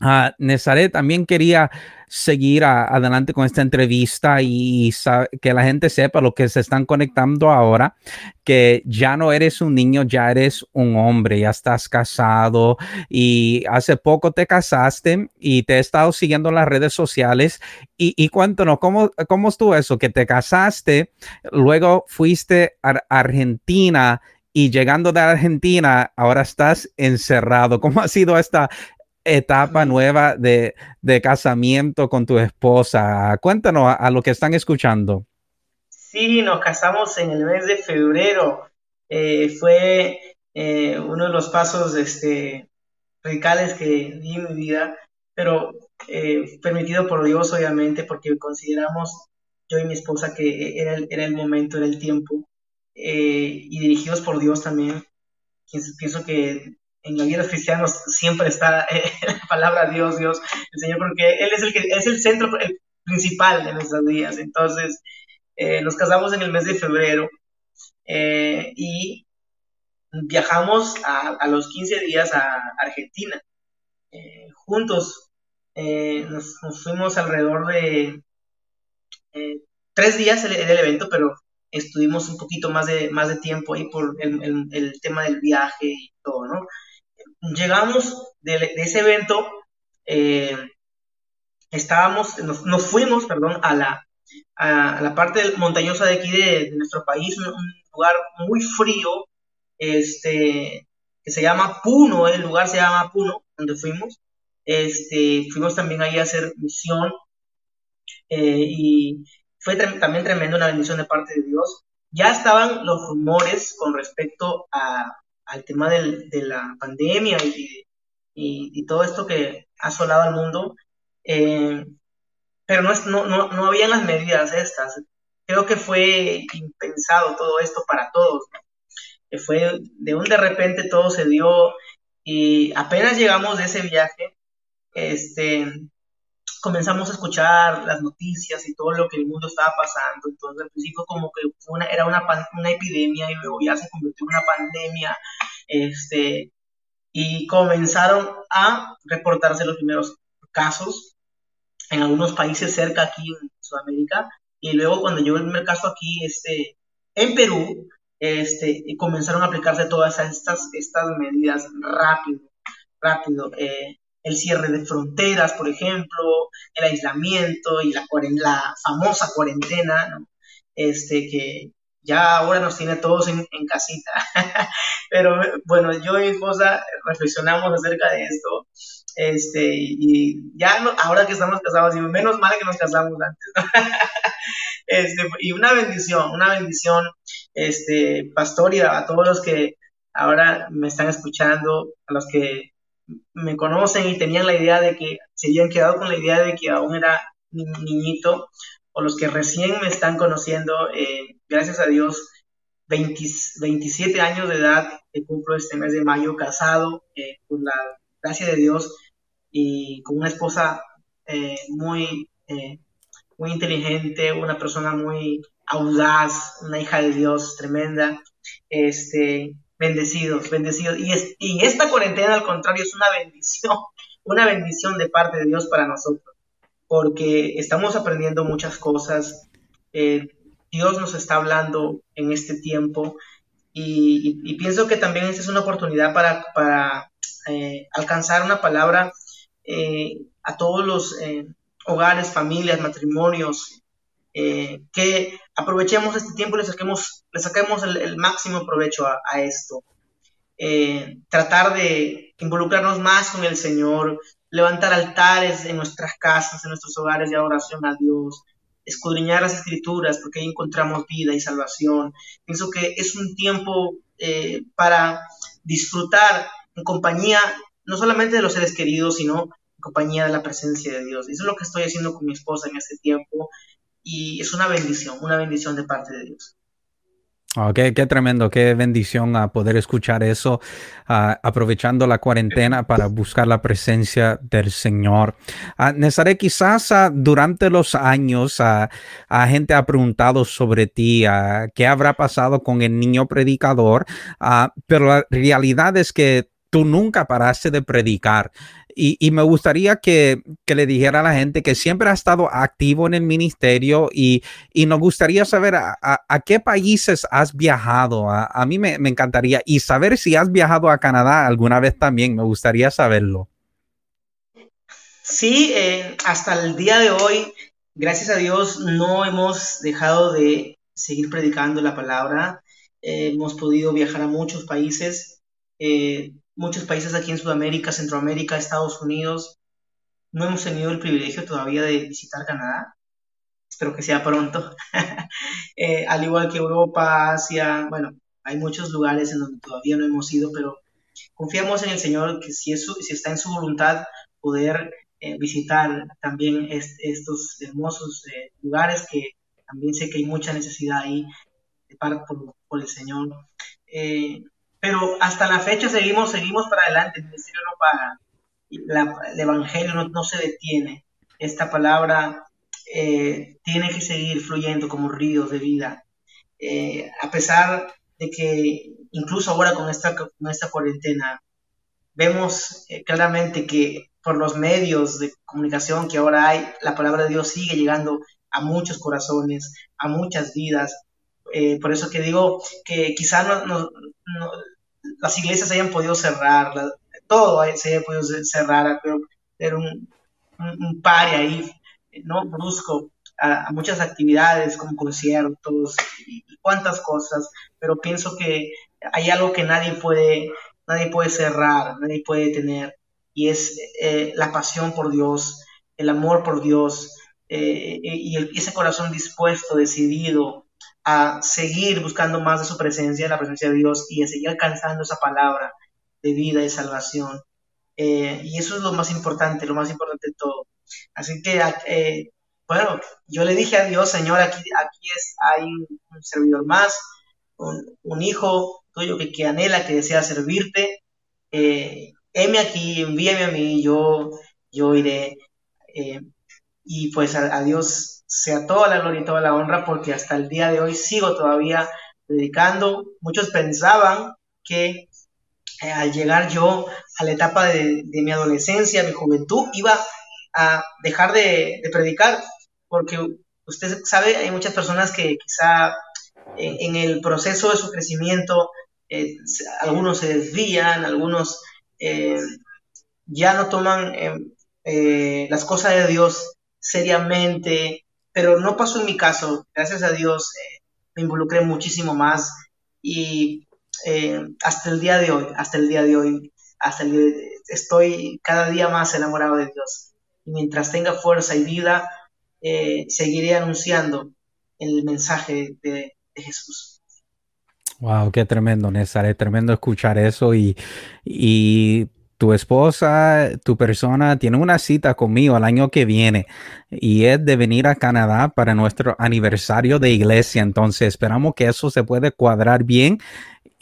A: Uh, también quería seguir adelante con esta entrevista y, que la gente sepa lo que se están conectando ahora, que ya no eres un niño, ya eres un hombre, ya estás casado y hace poco te casaste y te he estado siguiendo en las redes sociales y, y cuéntanos, ¿cómo, ¿cómo estuvo eso? Que te casaste, luego fuiste a Argentina y llegando de Argentina, ahora estás encerrado. ¿Cómo ha sido esta, etapa nueva de, casamiento con tu esposa. Cuéntanos a, lo que están escuchando.
B: Sí, nos casamos en el mes de febrero. Eh, fue eh, uno de los pasos este, radicales que di en mi vida, pero eh, permitido por Dios, obviamente, porque consideramos yo y mi esposa que era el, era el momento, era el tiempo, y dirigidos por Dios también. Pienso que en la vida de cristianos siempre está eh, [laughs] la palabra Dios, Dios, el Señor, porque Él es el, que, es el centro principal de nuestras vidas. Entonces, eh, nos casamos en el mes de febrero eh, y viajamos a, los 15 días a Argentina. juntos nos, fuimos alrededor de tres días el, el, evento, pero estuvimos un poquito más de, más de tiempo ahí por el, el tema del viaje y todo, ¿no? Llegamos de, ese evento, eh, estábamos, nos, fuimos, perdón, a la, a, la parte montañosa de aquí de, nuestro país, un, lugar muy frío, este, que se llama Puno, el lugar se llama Puno, donde fuimos. Este, fuimos también ahí a hacer misión eh, y fue también tremendo, una bendición de parte de Dios. Ya estaban los rumores con respecto a, al tema del, de la pandemia y, y, todo esto que ha asolado al mundo, eh, pero no, es, no, no, no habían las medidas estas. Creo que fue impensado todo esto para todos. Que fue de un de repente todo se dio y apenas llegamos de ese viaje, este, comenzamos a escuchar las noticias y todo lo que el mundo estaba pasando. Entonces, al principio como que una, era una, una epidemia y luego ya se convirtió en una pandemia. Este, y comenzaron a reportarse los primeros casos en algunos países cerca aquí en Sudamérica. Y luego cuando llegó el primer caso aquí, este, en Perú, este, comenzaron a aplicarse todas estas, estas medidas rápido, rápido. Eh, el cierre de fronteras, por ejemplo, el aislamiento y la, famosa cuarentena, este, que ya ahora nos tiene todos en, casita. [laughs] Pero bueno, yo y esposa reflexionamos acerca de esto. Este, y ya ahora que estamos casados, y menos mal que nos casamos antes. [laughs] este, y una bendición, una bendición, este, pastor, y a todos los que ahora me están escuchando, a los que me conocen y tenían la idea de que se habían quedado con la idea de que aún era niñito, o los que recién me están conociendo, eh, gracias a Dios, 27 años de edad que cumplo este mes de mayo, casado, eh, por la gracia de Dios y con una esposa eh, muy, muy inteligente, una persona muy audaz, una hija de Dios tremenda. Este, Bendecidos, bendecidos. Y, es, y esta cuarentena, al contrario, es una bendición, una bendición de parte de Dios para nosotros, porque estamos aprendiendo muchas cosas. Eh, Dios nos está hablando en este tiempo y, pienso que también esta es una oportunidad para, eh, alcanzar una palabra eh, a todos los hogares, familias, matrimonios, que aprovechemos este tiempo y le saquemos, le saquemos el, máximo provecho a, esto. Eh, tratar de involucrarnos más con el Señor, levantar altares en nuestras casas, en nuestros hogares de adoración a Dios, escudriñar las escrituras porque ahí encontramos vida y salvación. Pienso que es un tiempo eh, para disfrutar en compañía no solamente de los seres queridos, sino en compañía de la presencia de Dios. Eso es lo que estoy haciendo con mi esposa en este tiempo y es una bendición, una bendición de parte de Dios.
A: Oh, qué, tremendo, qué bendición a poder escuchar eso, aprovechando la cuarentena para buscar la presencia del Señor. Uh, quizás durante los años a gente ha preguntado sobre ti, qué habrá pasado con el niño predicador, pero la realidad es que tú nunca paraste de predicar. Y, me gustaría que, le dijera a la gente que siempre ha estado activo en el ministerio y, nos gustaría saber a, qué países has viajado. A, mí me, encantaría y saber si has viajado a Canadá alguna vez también. Me gustaría saberlo.
B: Sí, eh, hasta el día de hoy, gracias a Dios, no hemos dejado de seguir predicando la palabra. Hemos podido viajar a muchos países. Eh, muchos países aquí en Sudamérica, Centroamérica, Estados Unidos. No hemos tenido el privilegio todavía de visitar Canadá. Espero que sea pronto. [laughs] Eh, al igual que Europa, Asia, bueno, hay muchos lugares en donde todavía no hemos ido, pero confiamos en el Señor que si, es si está en su voluntad poder eh, visitar también estos hermosos eh, lugares que también sé que hay mucha necesidad ahí de parte por, por el Señor pero hasta la fecha seguimos, seguimos para adelante, el ministerio no para, el Evangelio no, se detiene, esta palabra eh, tiene que seguir fluyendo como ríos de vida, eh, a pesar de que incluso ahora con esta, con esta cuarentena vemos eh, claramente que por los medios de comunicación que ahora hay, la palabra de Dios sigue llegando a muchos corazones, a muchas vidas. por eso que digo que quizás no, las iglesias hayan podido cerrar, todo se haya podido cerrar, pero era un, un, ahí, ¿no? Brusco a, muchas actividades como conciertos y, cuantas cosas, pero pienso que hay algo que nadie puede, nadie puede cerrar, nadie puede tener, y es eh, la pasión por Dios, el amor por Dios, eh, y ese corazón dispuesto, decidido, a seguir buscando más de su presencia, la presencia de Dios y a seguir alcanzando esa palabra de vida y salvación. Eh, y eso es lo más importante, lo más importante de todo. Así que, eh, bueno, yo le dije a Dios, Señor, aquí, aquí es, hay un, servidor más, un, hijo tuyo que, que, anhela, que desea servirte. Eh, aquí, envíame a mí, yo, yo iré. Eh, y pues a, a Dios sea toda la gloria y toda la honra, porque hasta el día de hoy sigo todavía dedicando. Muchos pensaban que eh, al llegar yo a la etapa de, mi adolescencia, mi juventud, iba a dejar de, predicar, porque usted sabe, hay muchas personas que quizá en, el proceso de su crecimiento, eh, algunos se desvían, algunos eh, ya no toman las cosas de Dios seriamente, pero no pasó en mi caso. Gracias a Dios eh, me involucré muchísimo más y eh, hasta el día de hoy, hasta el día de hoy, hasta el estoy cada día más enamorado de Dios. Y mientras tenga fuerza y vida, eh, seguiré anunciando el mensaje de, Jesús.
A: Wow, qué tremendo, Néstor, es tremendo escuchar eso y tu esposa, tu persona tiene una cita conmigo el año que viene y es de venir a Canadá para nuestro aniversario de iglesia. Entonces esperamos que eso se puede cuadrar bien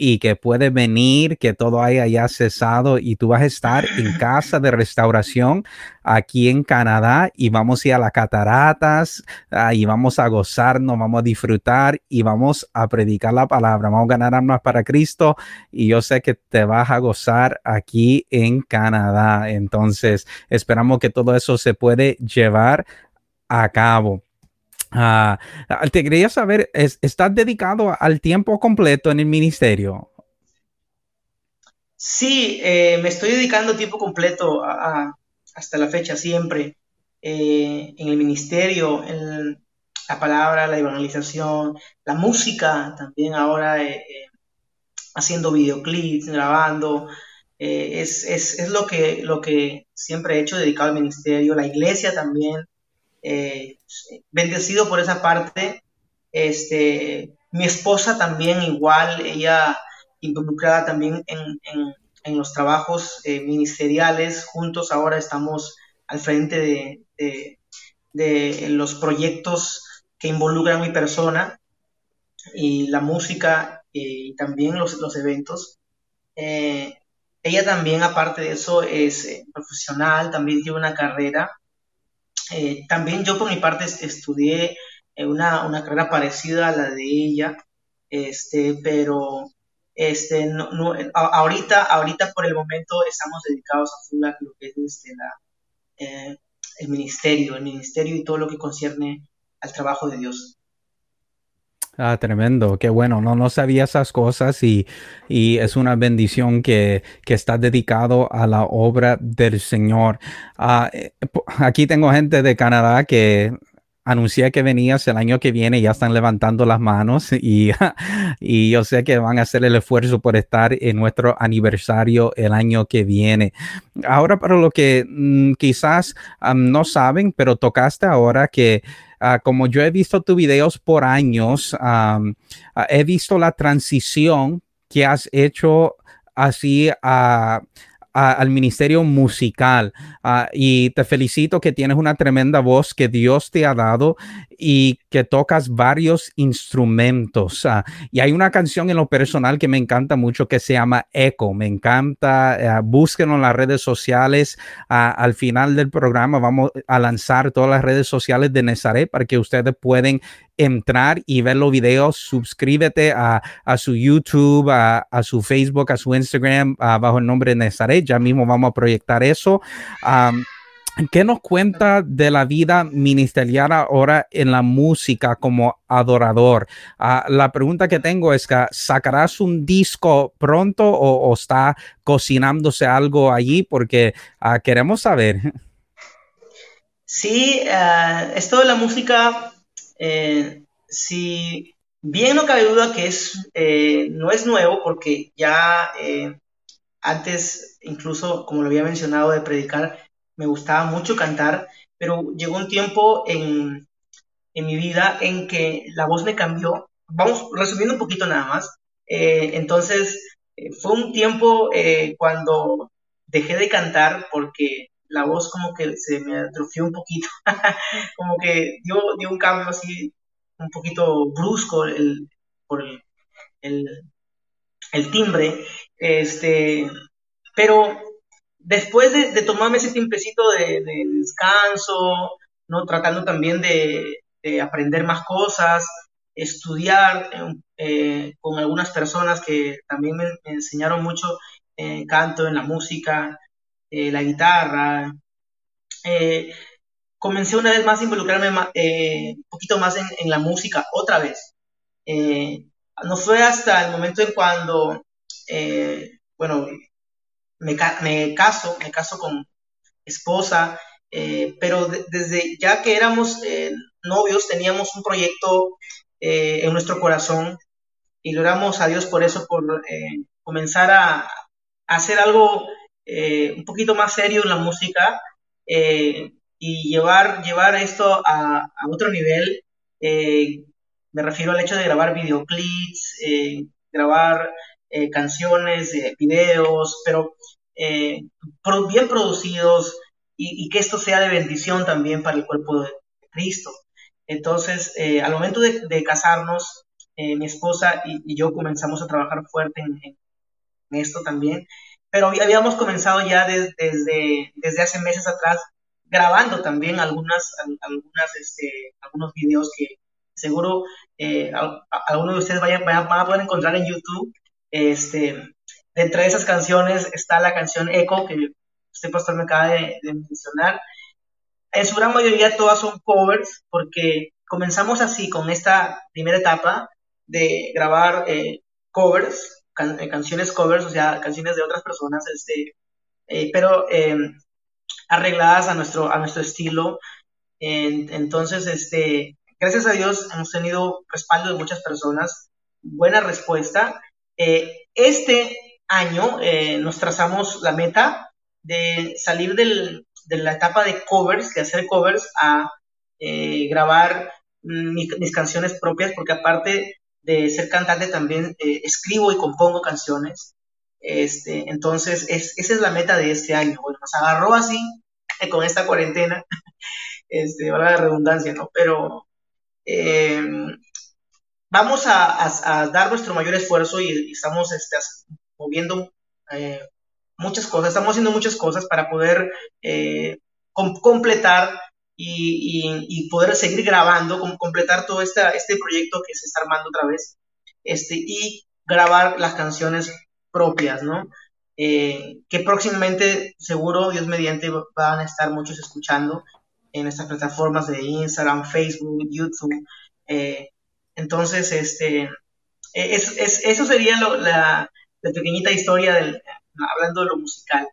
A: y que puede venir, que todo haya ya cesado y tú vas a estar en casa de restauración aquí en Canadá y vamos a ir a las cataratas ah, y vamos a gozarnos, vamos a disfrutar y vamos a predicar la palabra, vamos a ganar almas para Cristo y yo sé que te vas a gozar aquí en Canadá. Entonces esperamos que todo eso se puede llevar a cabo. Ah, te quería saber, ¿estás dedicado al tiempo completo en el ministerio?
B: Sí, eh, me estoy dedicando tiempo completo hasta la fecha siempre eh, en el ministerio, en la palabra, la evangelización, la música, también ahora eh, haciendo videoclips, grabando. Es, es, lo, que, lo que siempre he hecho dedicado al ministerio, la iglesia también eh, bendecido por esa parte. Este, mi esposa también igual, ella involucrada también en, en, los trabajos eh, ministeriales. Juntos ahora estamos al frente de, de, los proyectos que involucran mi persona y la música eh, y también los, los eventos. ella también, aparte de eso, es profesional, también tiene una carrera eh, también yo por mi parte estudié una, una, carrera parecida a la de ella, este, pero Este, no, no, ahorita, ahorita por el momento estamos dedicados a full a lo que es este, la, eh, el ministerio, el ministerio y todo lo que concierne al trabajo de Dios.
A: Ah, tremendo, qué bueno, no, no sabía esas cosas y, y es una bendición que, que está dedicado a la obra del Señor. Ah, eh, aquí tengo gente de Canadá que anuncié que venías el año que viene, ya están levantando las manos [laughs] y, y, yo sé que van a hacer el esfuerzo por estar en nuestro aniversario el año que viene. Ahora, para lo que mm, quizás no saben, pero tocaste ahora que ah, como yo he visto tus videos por años, ah, he visto la transición que has hecho así a al ministerio musical y te felicito que tienes una tremenda voz que Dios te ha dado y que tocas varios instrumentos. Ah, y hay una canción en lo personal que me encanta mucho que se llama Echo. Me encanta. Eh, búsquenlo en las redes sociales. Ah, al final del programa vamos a lanzar todas las redes sociales de Nazaret para que ustedes pueden entrar y ver los videos. Suscríbete a, su YouTube, a, su Facebook, a su Instagram bajo el nombre de Nazaret. Ya mismo vamos a proyectar eso. ¿Qué nos cuenta de la vida ministerial ahora en la música como adorador? Ah, la pregunta que tengo es que ¿sacarás un disco pronto o, está cocinándose algo allí? Porque ah, queremos saber.
B: Sí, uh, esto de la música, eh, si bien no cabe duda que es, eh, no es nuevo porque ya eh, antes, incluso como lo había mencionado, de predicar, me gustaba mucho cantar, pero llegó un tiempo en, mi vida en que la voz me cambió. Vamos resumiendo un poquito nada más. Entonces, fue un tiempo cuando dejé de cantar porque la voz como que se me atrofió un poquito, [laughs] como que dio, dio un cambio así un poquito brusco el, por el, el timbre, este, pero después de, tomarme ese tiempecito de, descanso, ¿no? Tratando también de, aprender más cosas, estudiar eh, con algunas personas que también me, enseñaron mucho eh, canto, en la música, eh, la guitarra. comencé una vez más a involucrarme un poquito más en, la música otra vez. no fue hasta el momento en cuando, bueno, me, caso, me caso con esposa, eh, pero desde ya que éramos eh, novios teníamos un proyecto eh, en nuestro corazón y logramos a Dios por eso, por comenzar a, hacer algo un poquito más serio en la música y llevar, llevar esto a, otro nivel. me refiero al hecho de grabar videoclips, grabar eh, canciones, eh, videos, pero eh, bien producidos y, que esto sea de bendición también para el cuerpo de Cristo. Entonces, al momento de, casarnos, mi esposa y, yo comenzamos a trabajar fuerte en, esto también, pero habíamos comenzado ya desde, desde hace meses atrás grabando también algunas, algunas, este, algunos videos que seguro algunos de ustedes vayan, van a poder encontrar en YouTube este, de esas canciones está la canción Echo, que usted pastor me acaba de, mencionar. En su gran mayoría todas son covers, porque comenzamos así con esta primera etapa de grabar eh, covers, eh, canciones covers, o sea, canciones de otras personas, este, eh, pero em, arregladas a nuestro, a nuestro estilo. entonces, este, gracias a Dios hemos tenido respaldo de muchas personas, buena respuesta eh, este año nos trazamos la meta de salir de la etapa de covers, de hacer covers, a grabar mis canciones propias, porque aparte de ser cantante también escribo y compongo canciones. Este, entonces, esa es la meta de este año. Nos agarró así [laughs] con esta cuarentena, [laughs] este, la redundancia, ¿no? Pero vamos a, dar nuestro mayor esfuerzo y, estamos este, moviendo eh, muchas cosas, estamos haciendo muchas cosas para poder eh, completar y, poder seguir grabando, completar todo este proyecto que se está armando otra vez. Este, y grabar las canciones propias, ¿no? Eh, que próximamente, seguro, Dios mediante, van a estar muchos escuchando en estas plataformas de Instagram, Facebook, YouTube. Eh, entonces, este, es, eso sería la, pequeña historia del, hablando de lo musical.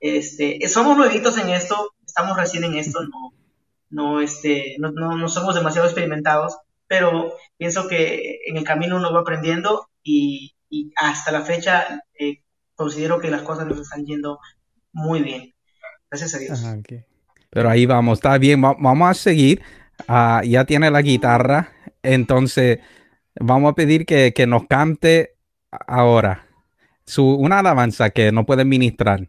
B: Este, somos nuevitos en esto, estamos recién en esto, no, no, este, no, no, somos demasiado experimentados, pero pienso que en el camino uno va aprendiendo y, hasta la fecha eh, considero que las cosas nos están yendo muy bien. Gracias a Dios.
A: Pero ahí vamos, está bien, vamos a seguir. Ah, ya tiene la guitarra, entonces vamos a pedir que, que nos cante ahora su, una alabanza que no puede ministrar.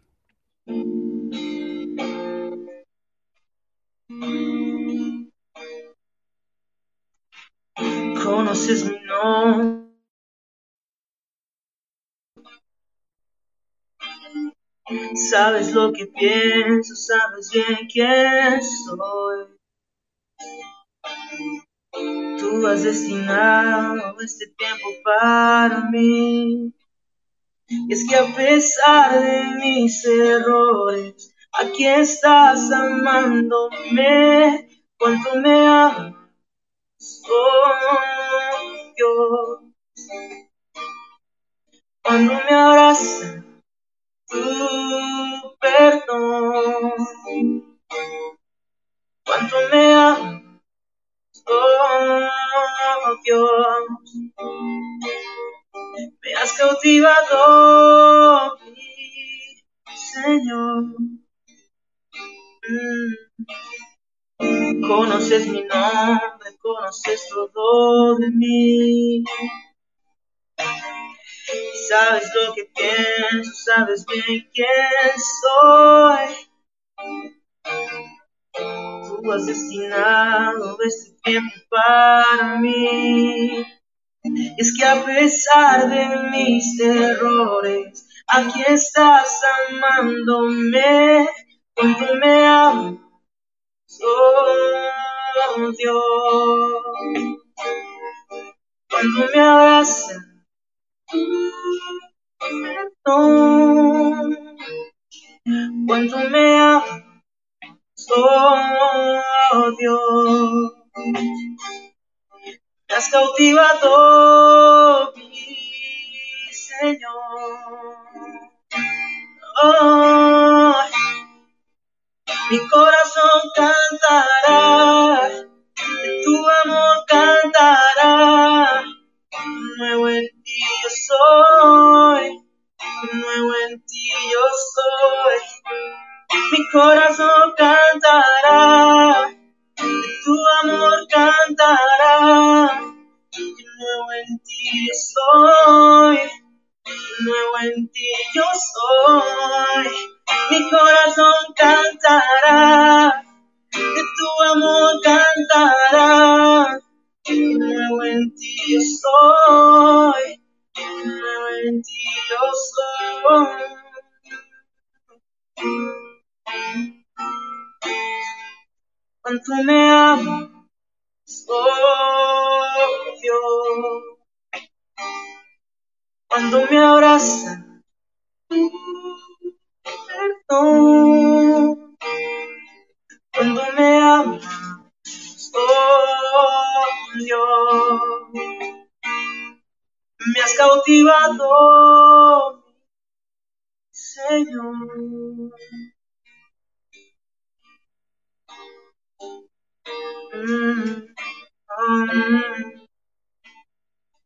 B: Conoces mi nombre. Sabes lo que pienso, sabes bien quién soy. Tú has destinado este tiempo para mí. Es que a pesar de mis errores, aquí estás amándome, cuánto me amas, oh Dios. Cuando me abrazas, tu perdón, cuánto me amas, oh Dios me has cautivado, mi Señor. Mm. Conoces mi nombre, conoces todo de mí. sabes lo que pienso, sabes bien quién soy. Tú has destinado este tiempo para mí es que a pesar de mis errores, aquí estás amándome, cuando me amas, oh Dios, cuando me abrazas, perdón, cuando me amas, oh Dios me has cautivado, mi Señor. Oh, mi corazón cantará, de tu amor cantará. Nuevo en ti yo soy, nuevo en ti yo soy. Mi corazón cantará tu amor cantará. De nuevo en ti soy, de nuevo en ti yo soy. Mi corazón cantará, de tu amor cantará. Nuevo en ti yo soy, nuevo en ti yo soy. cuánto me amas, oh Dios. Cuando me abrazas, perdón. Cuando me amas, oh. Me has cautivado, Señor.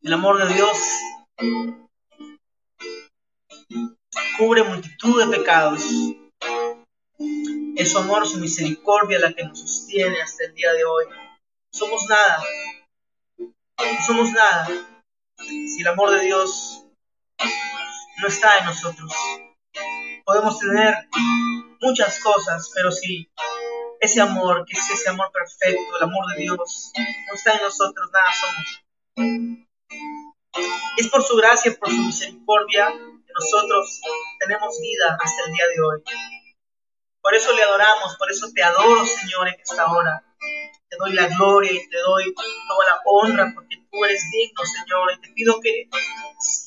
B: El amor de Dios cubre multitud de pecados. Es su amor, su misericordia la que nos sostiene hasta el día de hoy. Somos nada. Somos nada. Si el amor de Dios no está en nosotros. Podemos tener muchas cosas, pero si ese amor, que es ese amor perfecto, el amor de Dios, no está en nosotros, nada somos. Es por su gracia, por su misericordia, nosotros tenemos vida hasta el día de hoy. Por eso le adoramos, por eso te adoro, Señor, en esta hora. Te doy la gloria y te doy toda la honra porque tú eres digno, Señor. Y te pido que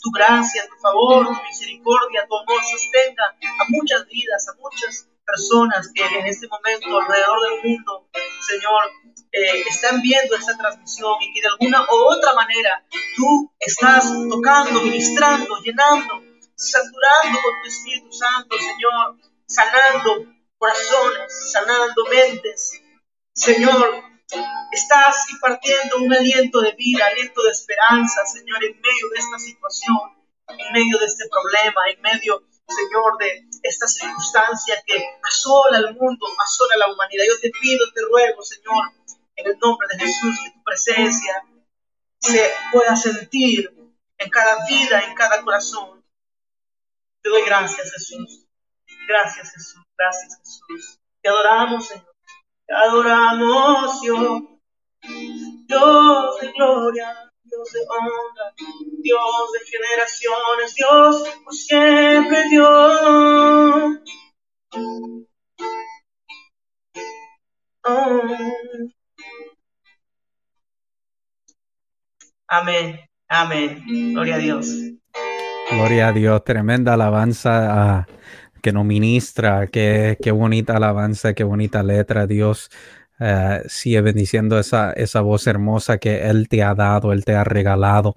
B: tu gracia, tu favor, tu misericordia, tu amor sostenga a muchas vidas, a muchas personas que en este momento alrededor del mundo, Señor, eh, están viendo esta transmisión y que de alguna u otra manera tú estás tocando, ministrando, llenando, saturando con tu Espíritu Santo, Señor, sanando corazones, sanando mentes. Señor, estás impartiendo un aliento de vida, aliento de esperanza, Señor, en medio de esta situación, en medio de este problema, en medio Señor, de esta circunstancia que asola al mundo, asola a la humanidad. Yo te pido, te ruego, Señor, en el nombre de Jesús, que tu presencia se pueda sentir en cada vida, en cada corazón. Te doy gracias, Jesús. Gracias, Jesús. Gracias, Jesús. Te adoramos, Señor. Te adoramos, Dios. Dios de gloria. Dios de honra, Dios de generaciones, Dios por siempre Dios. Amén, amén. Gloria a Dios.
A: Gloria a Dios, tremenda alabanza ah, que nos ministra, qué, qué bonita alabanza, qué bonita letra, Dios. Eh, sigue bendiciendo esa, esa voz hermosa que Él te ha dado, Él te ha regalado.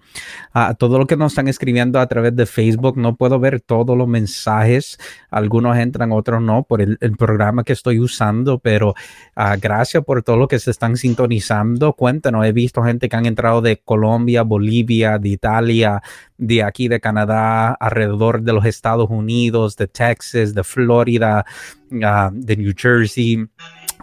A: a todo lo que nos están escribiendo a través de Facebook, no puedo ver todos los mensajes. Algunos entran, otros no, por el, programa que estoy usando, pero uh, gracias por todo lo que se están sintonizando. Cuéntanos, he visto gente que han entrado de Colombia, Bolivia, de Italia, de aquí de Canadá, alrededor de los Estados Unidos, de Texas, de Florida, uh, de New Jersey.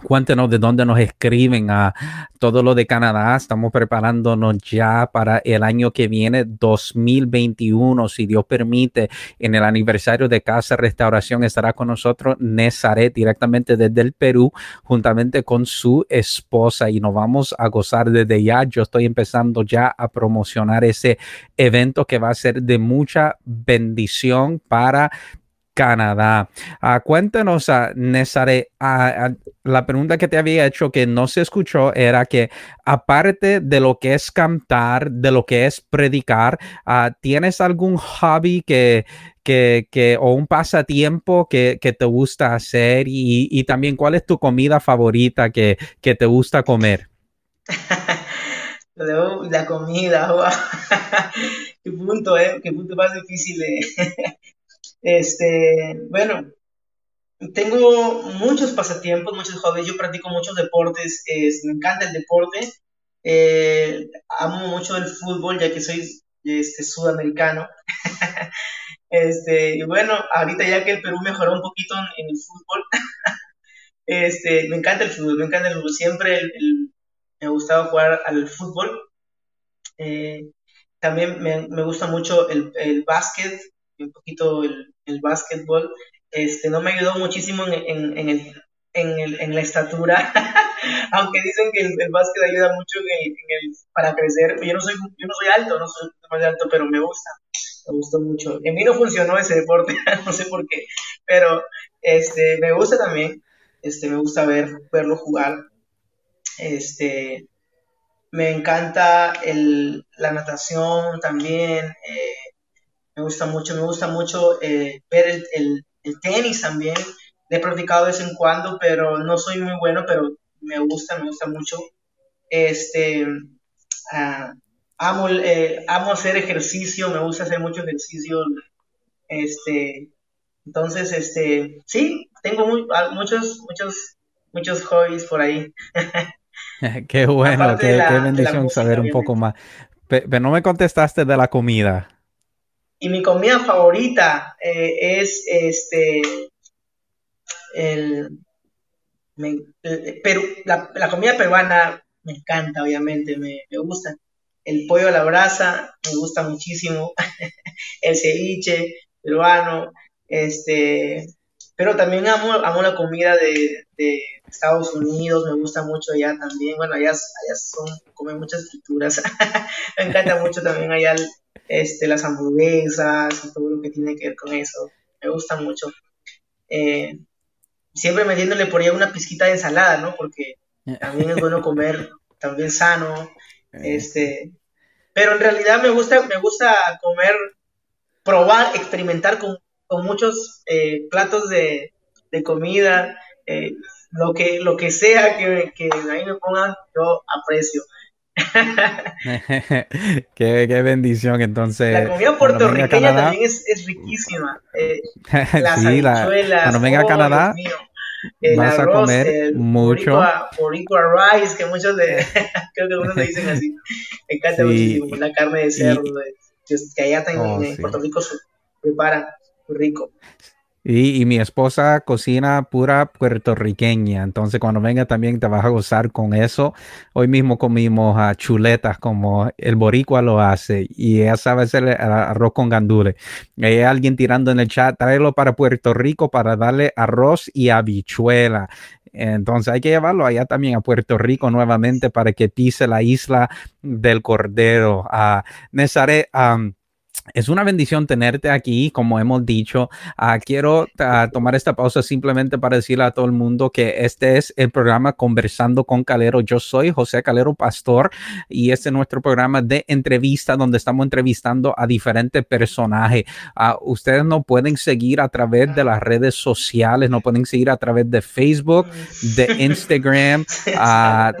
A: Cuéntenos de dónde nos escriben a todo lo de Canadá. Estamos preparándonos ya para el año que viene, 2021, si Dios permite. En el aniversario de Casa Restauración estará con nosotros Nezaret directamente desde el Perú, juntamente con su esposa y nos vamos a gozar desde ya. Yo estoy empezando ya a promocionar ese evento que va a ser de mucha bendición para Canadá. Uh, cuéntanos, uh, Nesare, la pregunta que te había hecho que no se escuchó era que aparte de lo que es cantar, de lo que es predicar, ¿tienes algún hobby que, que, o un pasatiempo que, que te gusta hacer? Y, y, también, ¿cuál es tu comida favorita que, que te gusta comer? [laughs]
B: la comida, [laughs] qué punto, ¿eh? Qué punto más difícil este, bueno, tengo muchos pasatiempos, muchos hobbies. Yo practico muchos deportes. me encanta el deporte. Eh, amo mucho el fútbol, ya que soy este, sudamericano. [laughs] este, y bueno, ahorita ya que el Perú mejoró un poquito en, el fútbol, [laughs] este, me encanta el fútbol, me encanta el fútbol. Siempre me ha gustado jugar al fútbol. Eh, también me, me, gusta mucho el, el básquet, un poquito el, el básquetbol, este, no me ayudó muchísimo en, en, el, el, en la estatura, [laughs] aunque dicen que el, básquet ayuda mucho para crecer. Yo no, soy, yo no soy alto, no soy más alto, pero me gusta, me gustó mucho. En mí no funcionó ese deporte, [laughs] no sé por qué, pero este, me gusta también, este, me gusta ver, verlo jugar. Este, me encanta el, la natación también. Eh, me gusta mucho, me gusta mucho eh, ver el, tenis también. he practicado de vez en cuando, pero no soy muy bueno, pero me gusta, me gusta mucho. Este, ah, amo, eh, amo hacer ejercicio, me gusta hacer mucho ejercicio. Este, entonces, este, sí, tengo ah, muchos, muchos, muchos hobbies por ahí. [laughs] [laughs]
A: qué bueno, qué, bendición saber un poco más. Pero no me contestaste de la comida.
B: Y mi comida favorita eh, es este el, la, comida peruana me encanta, obviamente, me, gusta. El pollo a la brasa me gusta muchísimo. [laughs] el ceviche peruano, este, pero también amo, amo la comida de, Estados Unidos, me gusta mucho allá también. Bueno, allá, allá son, comen muchas frituras. [laughs] me encanta mucho también allá este, las hamburguesas y todo lo que tiene que ver con eso. Me gusta mucho. Eh, siempre metiéndole por ahí una pizquita de ensalada, ¿no? Porque [laughs] también es bueno comer también sano. Eh. Este, Pero en realidad me gusta, me gusta comer, probar, experimentar con, con muchos eh, platos de, de comida, eh, lo, que, lo que sea que, que ahí me pongan, yo aprecio. [laughs]
A: qué, qué, bendición, entonces.
B: La comida puertorriqueña también es, es riquísima. Eh, [laughs] las sí, la,
A: cuando venga a oh, Canadá,
B: el vas arroz, a comer el mucho. Boricua, rice, que muchos de, [laughs] creo que algunos le dicen así. Me encanta sí. muchísimo la carne de cerdo, y, que allá en, oh, en Puerto Rico se prepara muy rico.
A: Y, mi esposa cocina pura puertorriqueña, entonces cuando venga también te vas a gozar con eso. Hoy mismo comimos uh, chuletas como el boricua lo hace y ella sabe hacer arroz con gandules. Hay alguien tirando en el chat, tráelo para Puerto Rico para darle arroz y habichuela. Entonces hay que llevarlo allá también a Puerto Rico nuevamente para que pise la isla del Cordero. Uh, es una bendición tenerte aquí, como hemos dicho. Uh, quiero uh, tomar esta pausa simplemente para decirle a todo el mundo que este es el programa Conversando con Calero. Yo soy José Calero Pastor y este es nuestro programa de entrevista donde estamos entrevistando a diferentes personajes. Uh, ustedes no pueden seguir a través de las redes sociales, no pueden seguir a través de Facebook, de [laughs] Instagram,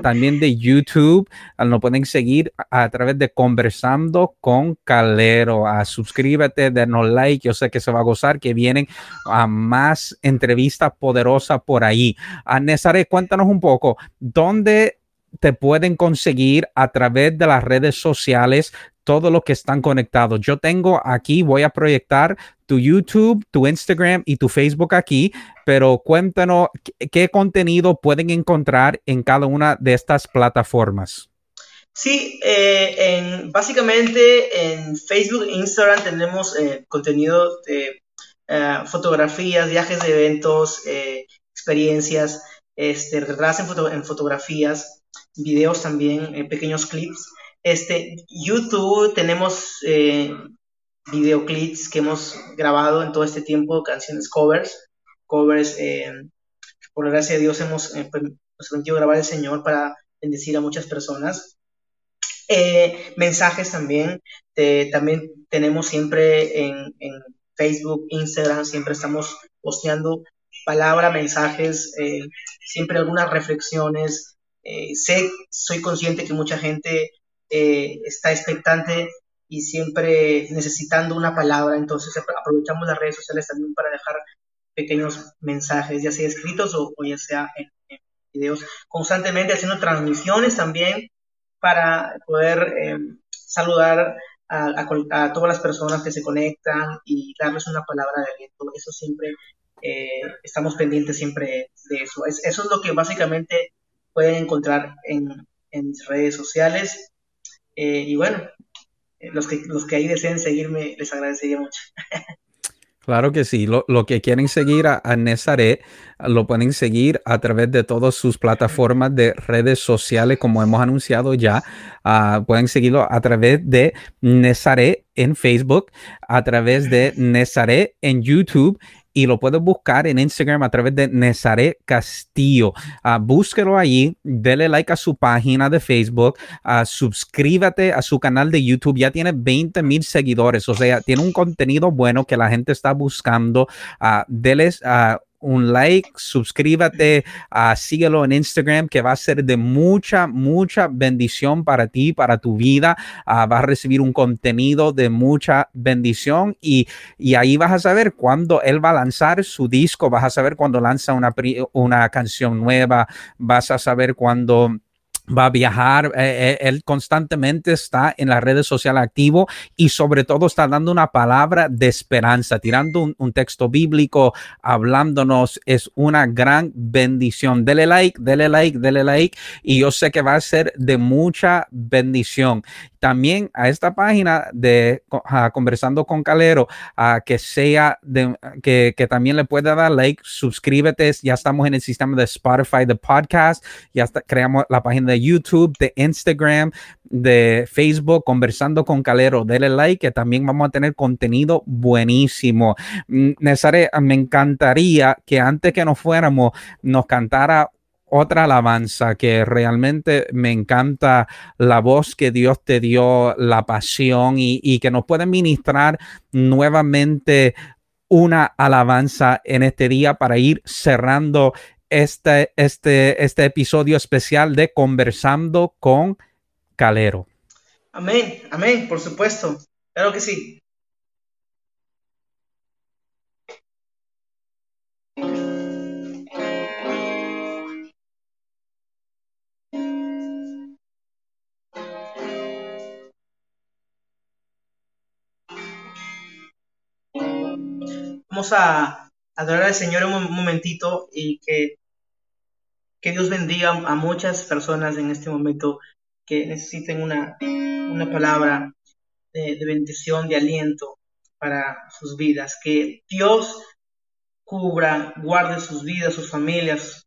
A: también de YouTube. no pueden seguir a través de Conversando con Calero suscríbete, denos like, yo sé que se va a gozar, que vienen a más entrevistas poderosas por ahí. Nezaré, cuéntanos un poco, ¿dónde te pueden conseguir a través de las redes sociales todo lo que están conectados. Yo tengo aquí, voy a proyectar tu YouTube, tu Instagram y tu Facebook aquí, pero cuéntanos qué, qué contenido pueden encontrar en cada una de estas plataformas.
B: Sí, eh, en, básicamente en Facebook e Instagram tenemos eh, contenido de eh, fotografías, viajes de eventos, experiencias, este, en, en, fotografías, videos también, pequeños clips. Este, YouTube tenemos videoclips que hemos grabado en todo este tiempo, canciones covers, covers, por la gracia de Dios hemos nos permitido grabar el Señor para bendecir a muchas personas. Eh, mensajes también, también tenemos siempre en, Facebook, Instagram, siempre estamos posteando palabra, mensajes, eh, siempre algunas reflexiones. Eh, sé, soy consciente que mucha gente está expectante y siempre necesitando una palabra, entonces aprovechamos las redes sociales también para dejar pequeños mensajes, ya sea escritos o, ya sea en, en videos, constantemente haciendo transmisiones también para poder eh, saludar a, todas las personas que se conectan y darles una palabra de aliento. Eso siempre, eh, estamos pendientes siempre de eso. eso es lo que básicamente pueden encontrar en, mis redes sociales. Eh, y bueno, los que, los que ahí deseen seguirme, les agradecería mucho. [laughs]
A: Claro que sí. Lo, que quieren seguir a, a lo pueden seguir a través de todas sus plataformas de redes sociales, como hemos anunciado ya. Ah, pueden seguirlo a través de Nezaré en Facebook, a través de Nezaré en YouTube y lo puedes buscar en Instagram a través de Nezaré Castillo. Uh, búsquelo allí, dele like a su página de Facebook, uh, suscríbete a su canal de YouTube. Ya tiene 20 mil seguidores, o sea, tiene un contenido bueno que la gente está buscando. Uh, deles un like, suscríbete, uh, síguelo en Instagram, que va a ser de mucha, mucha bendición para ti, para tu vida. Uh, vas a recibir un contenido de mucha bendición y, y, ahí vas a saber cuando él va a lanzar su disco, vas a saber cuando lanza una, una canción nueva, vas a saber cuando va a viajar, eh, eh, él constantemente está en las redes sociales activo y sobre todo está dando una palabra de esperanza, tirando un, texto bíblico, hablándonos, es una gran bendición. Dele like, dele like, dele like y yo sé que va a ser de mucha bendición también a esta página de Conversando con Calero, a que sea que, también le pueda dar like, suscríbete, ya estamos en el sistema de Spotify, de podcast, ya creamos la página de YouTube, de Instagram, de Facebook, Conversando con Calero, dele like, que también vamos a tener contenido buenísimo. Mm, Nezaré, me encantaría que antes que nos fuéramos, nos cantara otra alabanza que realmente me encanta la voz que Dios te dio, la pasión y, que nos puede ministrar nuevamente una alabanza en este día para ir cerrando este, este, este episodio especial de Conversando con Calero.
B: Amén, amén, por supuesto. Claro que sí. Vamos a adorar al Señor un momentito y que, que Dios bendiga a muchas personas en este momento que necesiten una, una palabra de, bendición, de aliento para sus vidas. Que Dios cubra, guarde sus vidas, sus familias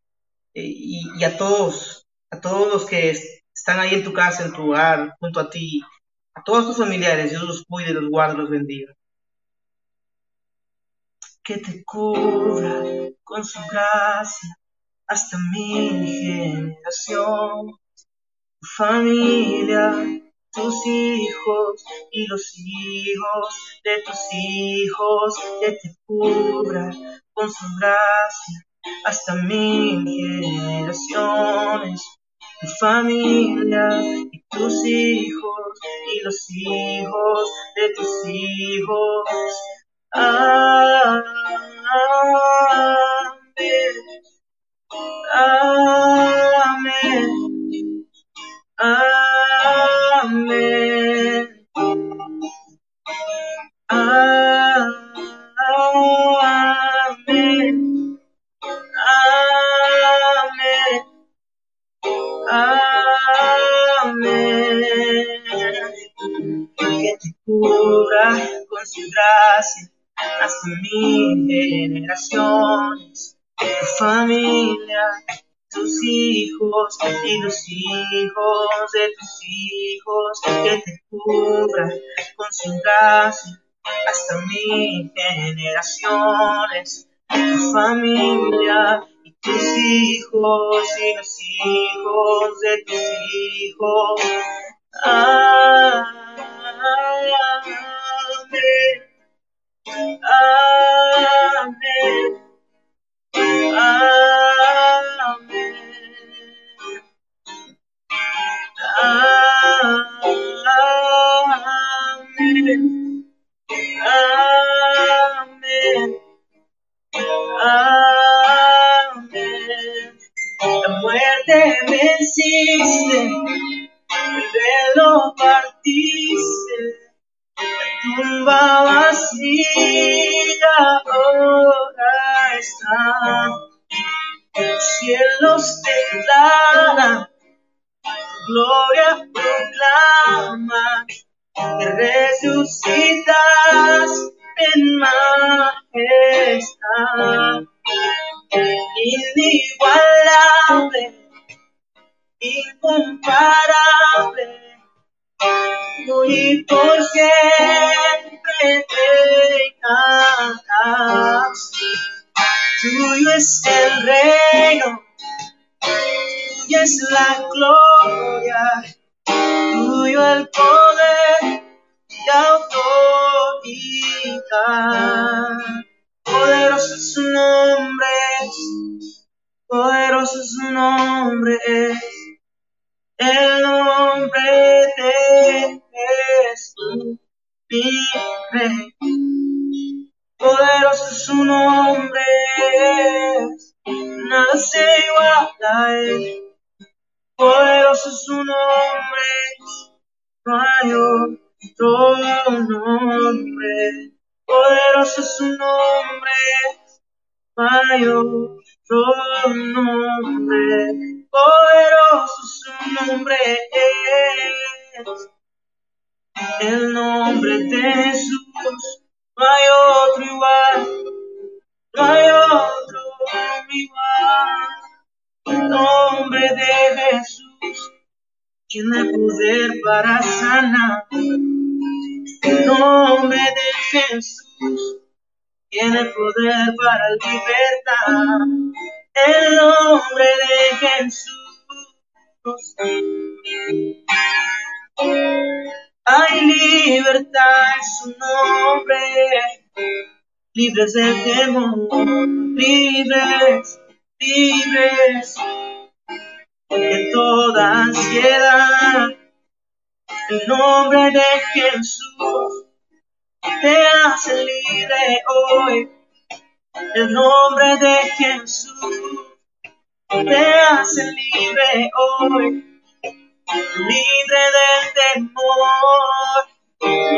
B: eh, y, a todos, a todos los que están ahí en tu casa, en tu hogar, junto a ti, a todos tus familiares, Dios los cuide, los guarde, los bendiga que te cubra con su gracia hasta mi generación, tu familia, tus hijos y los hijos de tus hijos, que te cubra con su gracia hasta mil generaciones, tu familia y tus hijos y los hijos de tus hijos Amén. Amén. Amén. Amén. Amén. Que te con su gracia hasta mil generaciones, tu familia, tus hijos y los hijos de tus hijos, que te cubra con su gracia hasta mil generaciones, tu familia y tus hijos y los hijos de tus hijos. Amén. Amén. Amén. La muerte venciste, el partiste tumba vacía ahora está. Los cielos declaran, gloria proclama, resucitas en majestad. Inigualable, incomparable y por siempre te cantas. Tuyo es el reino, tuya es la gloria, tuyo el poder y autoridad. Poderoso es su nombre, el nombre de Jesús, rey. Poderoso es su nombre, nada se iguala a él. Poderoso es su nombre, no hay nombre. Poderoso es su nombre, no hay nombre poderoso su nombre es. El nombre de Jesús, no hay otro igual, no hay otro igual. El nombre de Jesús tiene poder para sanar. El nombre de Jesús tiene poder para libertar. El nombre de Jesús. Hay libertad en su nombre, libres del temor, libres, libres de toda ansiedad. El nombre de Jesús te hace libre hoy. El nombre de Jesús te hace libre hoy. Libre del temor,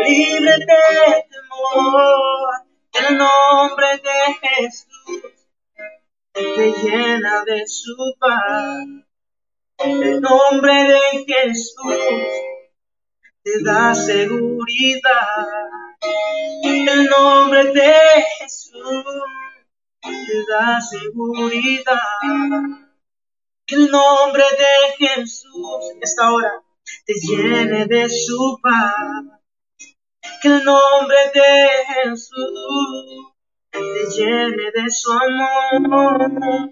B: libre del temor. El nombre de Jesús te llena de su paz. El nombre de Jesús te da seguridad. El nombre de Jesús te da seguridad. El nombre de Jesús esta hora te llene de su paz. Que el nombre de Jesús te llene de su amor.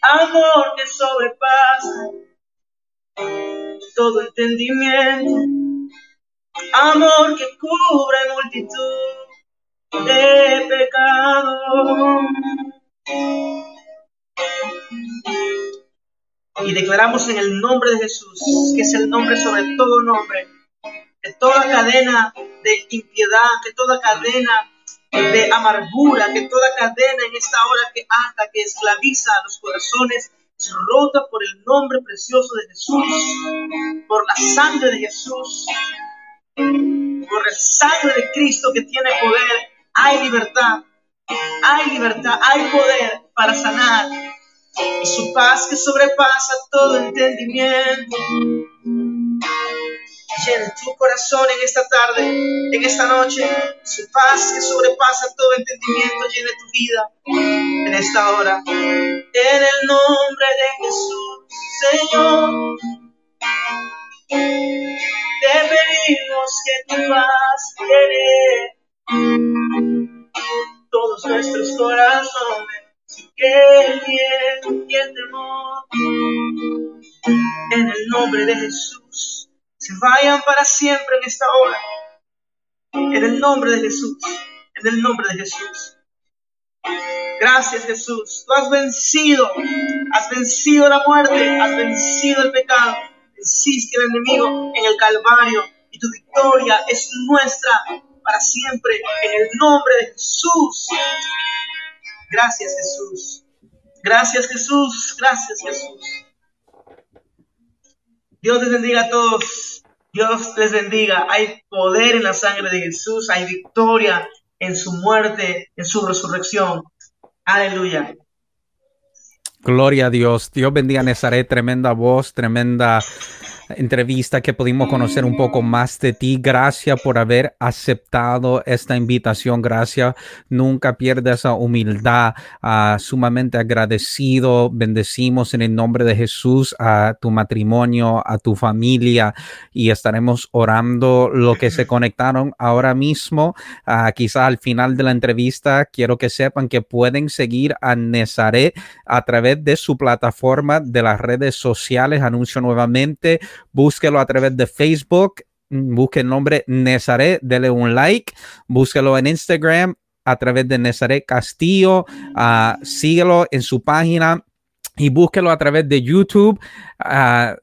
B: Amor que sobrepasa todo entendimiento. Amor que cubre multitud de pecados. Y declaramos en el nombre de Jesús, que es el nombre sobre todo nombre, de toda cadena de impiedad, que toda cadena de amargura, que toda cadena en esta hora que ata, que esclaviza a los corazones, es rota por el nombre precioso de Jesús, por la sangre de Jesús, por la sangre de Cristo que tiene poder. Hay libertad, hay libertad, hay poder para sanar. Y su paz que sobrepasa todo entendimiento. Llena tu corazón en esta tarde, en esta noche. Su paz que sobrepasa todo entendimiento llene tu vida en esta hora. En el nombre de Jesús, Señor. Te pedimos que tu paz llene todos nuestros corazones. Que el miedo y el temor en el nombre de Jesús se vayan para siempre en esta hora. En el nombre de Jesús. En el nombre de Jesús. Gracias Jesús. Tú has vencido. Has vencido la muerte. Has vencido el pecado. Venciste el enemigo en el Calvario. Y tu victoria es nuestra para siempre. En el nombre de Jesús. Gracias Jesús. Gracias Jesús. Gracias Jesús. Dios les bendiga a todos. Dios les bendiga. Hay poder en la sangre de Jesús. Hay victoria en su muerte, en su resurrección. Aleluya.
A: Gloria a Dios. Dios bendiga a Nazaret. Tremenda voz, tremenda entrevista que pudimos conocer un poco más de ti. Gracias por haber aceptado esta invitación. Gracias. Nunca pierda esa humildad. Uh, sumamente agradecido. Bendecimos en el nombre de Jesús a tu matrimonio, a tu familia y estaremos orando lo que se conectaron ahora mismo. Uh, quizás al final de la entrevista quiero que sepan que pueden seguir a Nezaret a través de su plataforma de las redes sociales. Anuncio nuevamente búsquelo a través de Facebook, busque el nombre Nezaret, dele un like, búsquelo en Instagram a través de Nezaret Castillo, uh, síguelo en su página y búsquelo a través de YouTube, uh,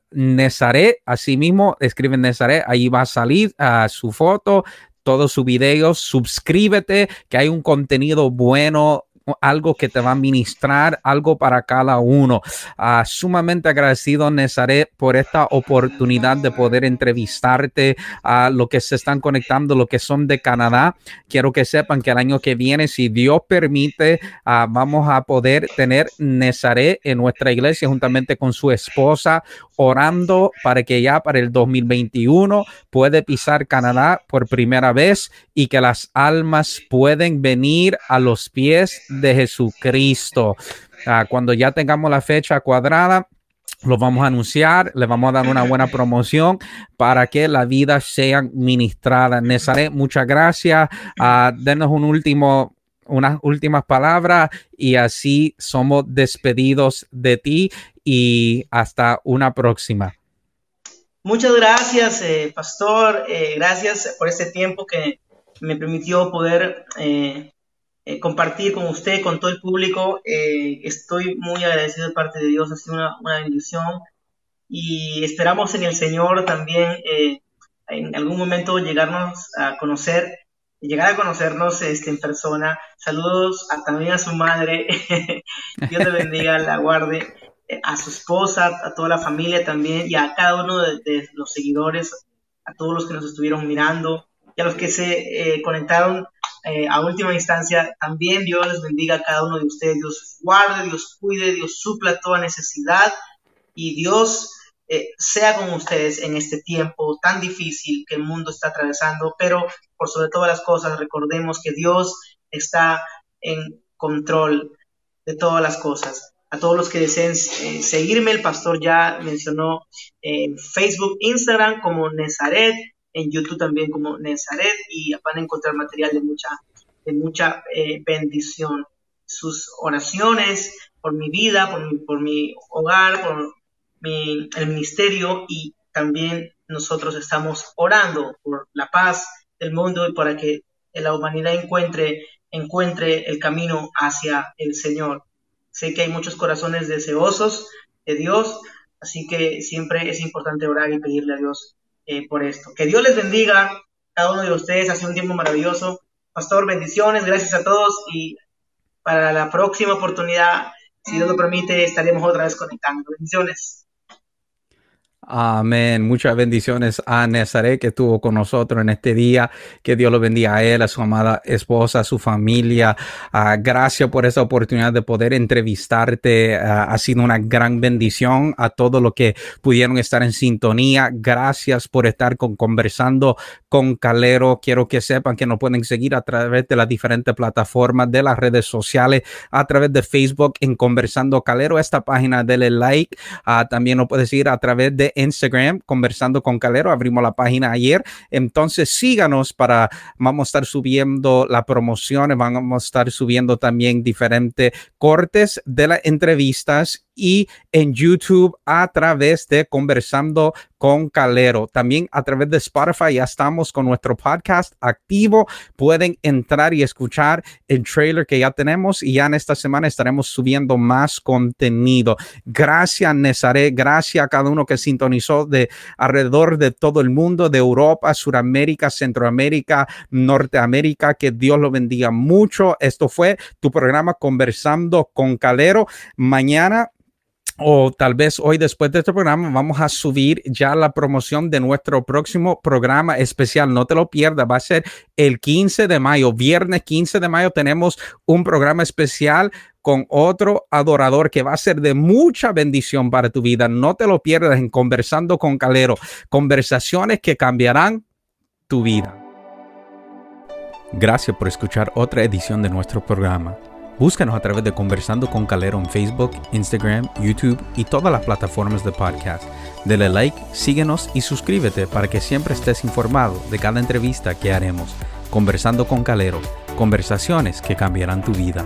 A: así mismo, escriben Nezaret, ahí va a salir uh, su foto, todos sus videos, suscríbete, que hay un contenido bueno algo que te va a ministrar, algo para cada uno. Uh, sumamente agradecido, Nezaret, por esta oportunidad de poder entrevistarte a lo que se están conectando, lo que son de Canadá. Quiero que sepan que el año que viene, si Dios permite, uh, vamos a poder tener Nezaret en nuestra iglesia juntamente con su esposa, orando para que ya para el 2021 puede pisar Canadá por primera vez y que las almas pueden venir a los pies de Jesucristo. Uh, cuando ya tengamos la fecha cuadrada, lo vamos a anunciar, le vamos a dar una buena promoción para que la vida sea ministrada. Nezaret, muchas gracias. Uh, denos un último unas últimas palabras y así somos despedidos de ti y hasta una próxima.
B: Muchas gracias, eh, pastor. Eh, gracias por este tiempo que me permitió poder eh, compartir con usted, con todo el público. estoy muy agradecido de parte de Dios, ha sido una, una bendición y esperamos en el Señor también en algún momento llegarnos a conocer, llegar a conocernos este, en persona. Saludos a, también a su madre. [laughs] Dios te bendiga, la guarde. Eh, a su esposa, a toda la familia también y a cada uno de, los seguidores, a todos los que nos estuvieron mirando y a los que se eh, conectaron eh, a última instancia. También Dios les bendiga a cada uno de ustedes. Dios guarde, Dios cuide, Dios supla toda necesidad y Dios sea con ustedes en este tiempo tan difícil que el mundo está atravesando, pero por sobre todas las cosas recordemos que Dios está en control de todas las cosas. A todos los que deseen eh, seguirme, el pastor ya mencionó en Facebook, Instagram como Nezaret, en YouTube también como Nezaret y van a encontrar material de mucha, de mucha eh, bendición. Sus oraciones por mi vida, por mi, por mi hogar, por el ministerio y también nosotros estamos orando por la paz del mundo y para que la humanidad encuentre, encuentre el camino hacia el Señor. Sé que hay muchos corazones deseosos de Dios, así que siempre es importante orar y pedirle a Dios eh, por esto. Que Dios les bendiga cada uno de ustedes. Ha sido un tiempo maravilloso. Pastor, bendiciones, gracias a todos y para la próxima oportunidad, si Dios lo permite, estaremos otra vez conectando. Bendiciones.
A: Amén. Muchas bendiciones a Nazaret que estuvo con nosotros en este día. Que Dios lo bendiga a él, a su amada esposa, a su familia. Uh, gracias por esa oportunidad de poder entrevistarte. Ah, ha sido una gran bendición a todos los que pudieron estar en sintonía. Gracias por estar con, conversando con Calero. Quiero que sepan que nos pueden seguir a través de las diferentes plataformas de las redes sociales, a través de Facebook en Conversando Calero. Esta página, dele like. Uh, también nos puede seguir a través de Instagram, conversando con Calero. Abrimos la página ayer. Entonces síganos para, vamos a estar subiendo las promociones, vamos a estar subiendo también diferentes cortes de las entrevistas y en YouTube a través de Conversando con Calero. También a través de Spotify ya estamos con nuestro podcast activo. Pueden entrar y escuchar el trailer que ya tenemos y ya en esta semana estaremos subiendo más contenido. Gracias, Nezaré. Gracias a cada uno que sintonizó de alrededor de todo el mundo, de Europa, Suramérica, Centroamérica, Norteamérica. Que Dios lo bendiga mucho. Esto fue tu programa Conversando con Calero. Mañana o tal vez hoy después de este programa vamos a subir ya la promoción de nuestro próximo programa especial. No te lo pierdas, va a ser el 15 de mayo, viernes 15 de mayo tenemos un programa especial con otro adorador que va a ser de mucha bendición para tu vida. No te lo pierdas en Conversando con Calero, conversaciones que cambiarán tu vida. Gracias por escuchar otra edición de nuestro programa. Búscanos a través de Conversando con Calero en Facebook, Instagram, YouTube y todas las plataformas de podcast. Dele like, síguenos y suscríbete para que siempre estés informado de cada entrevista que haremos. Conversando con Calero, conversaciones que cambiarán tu vida.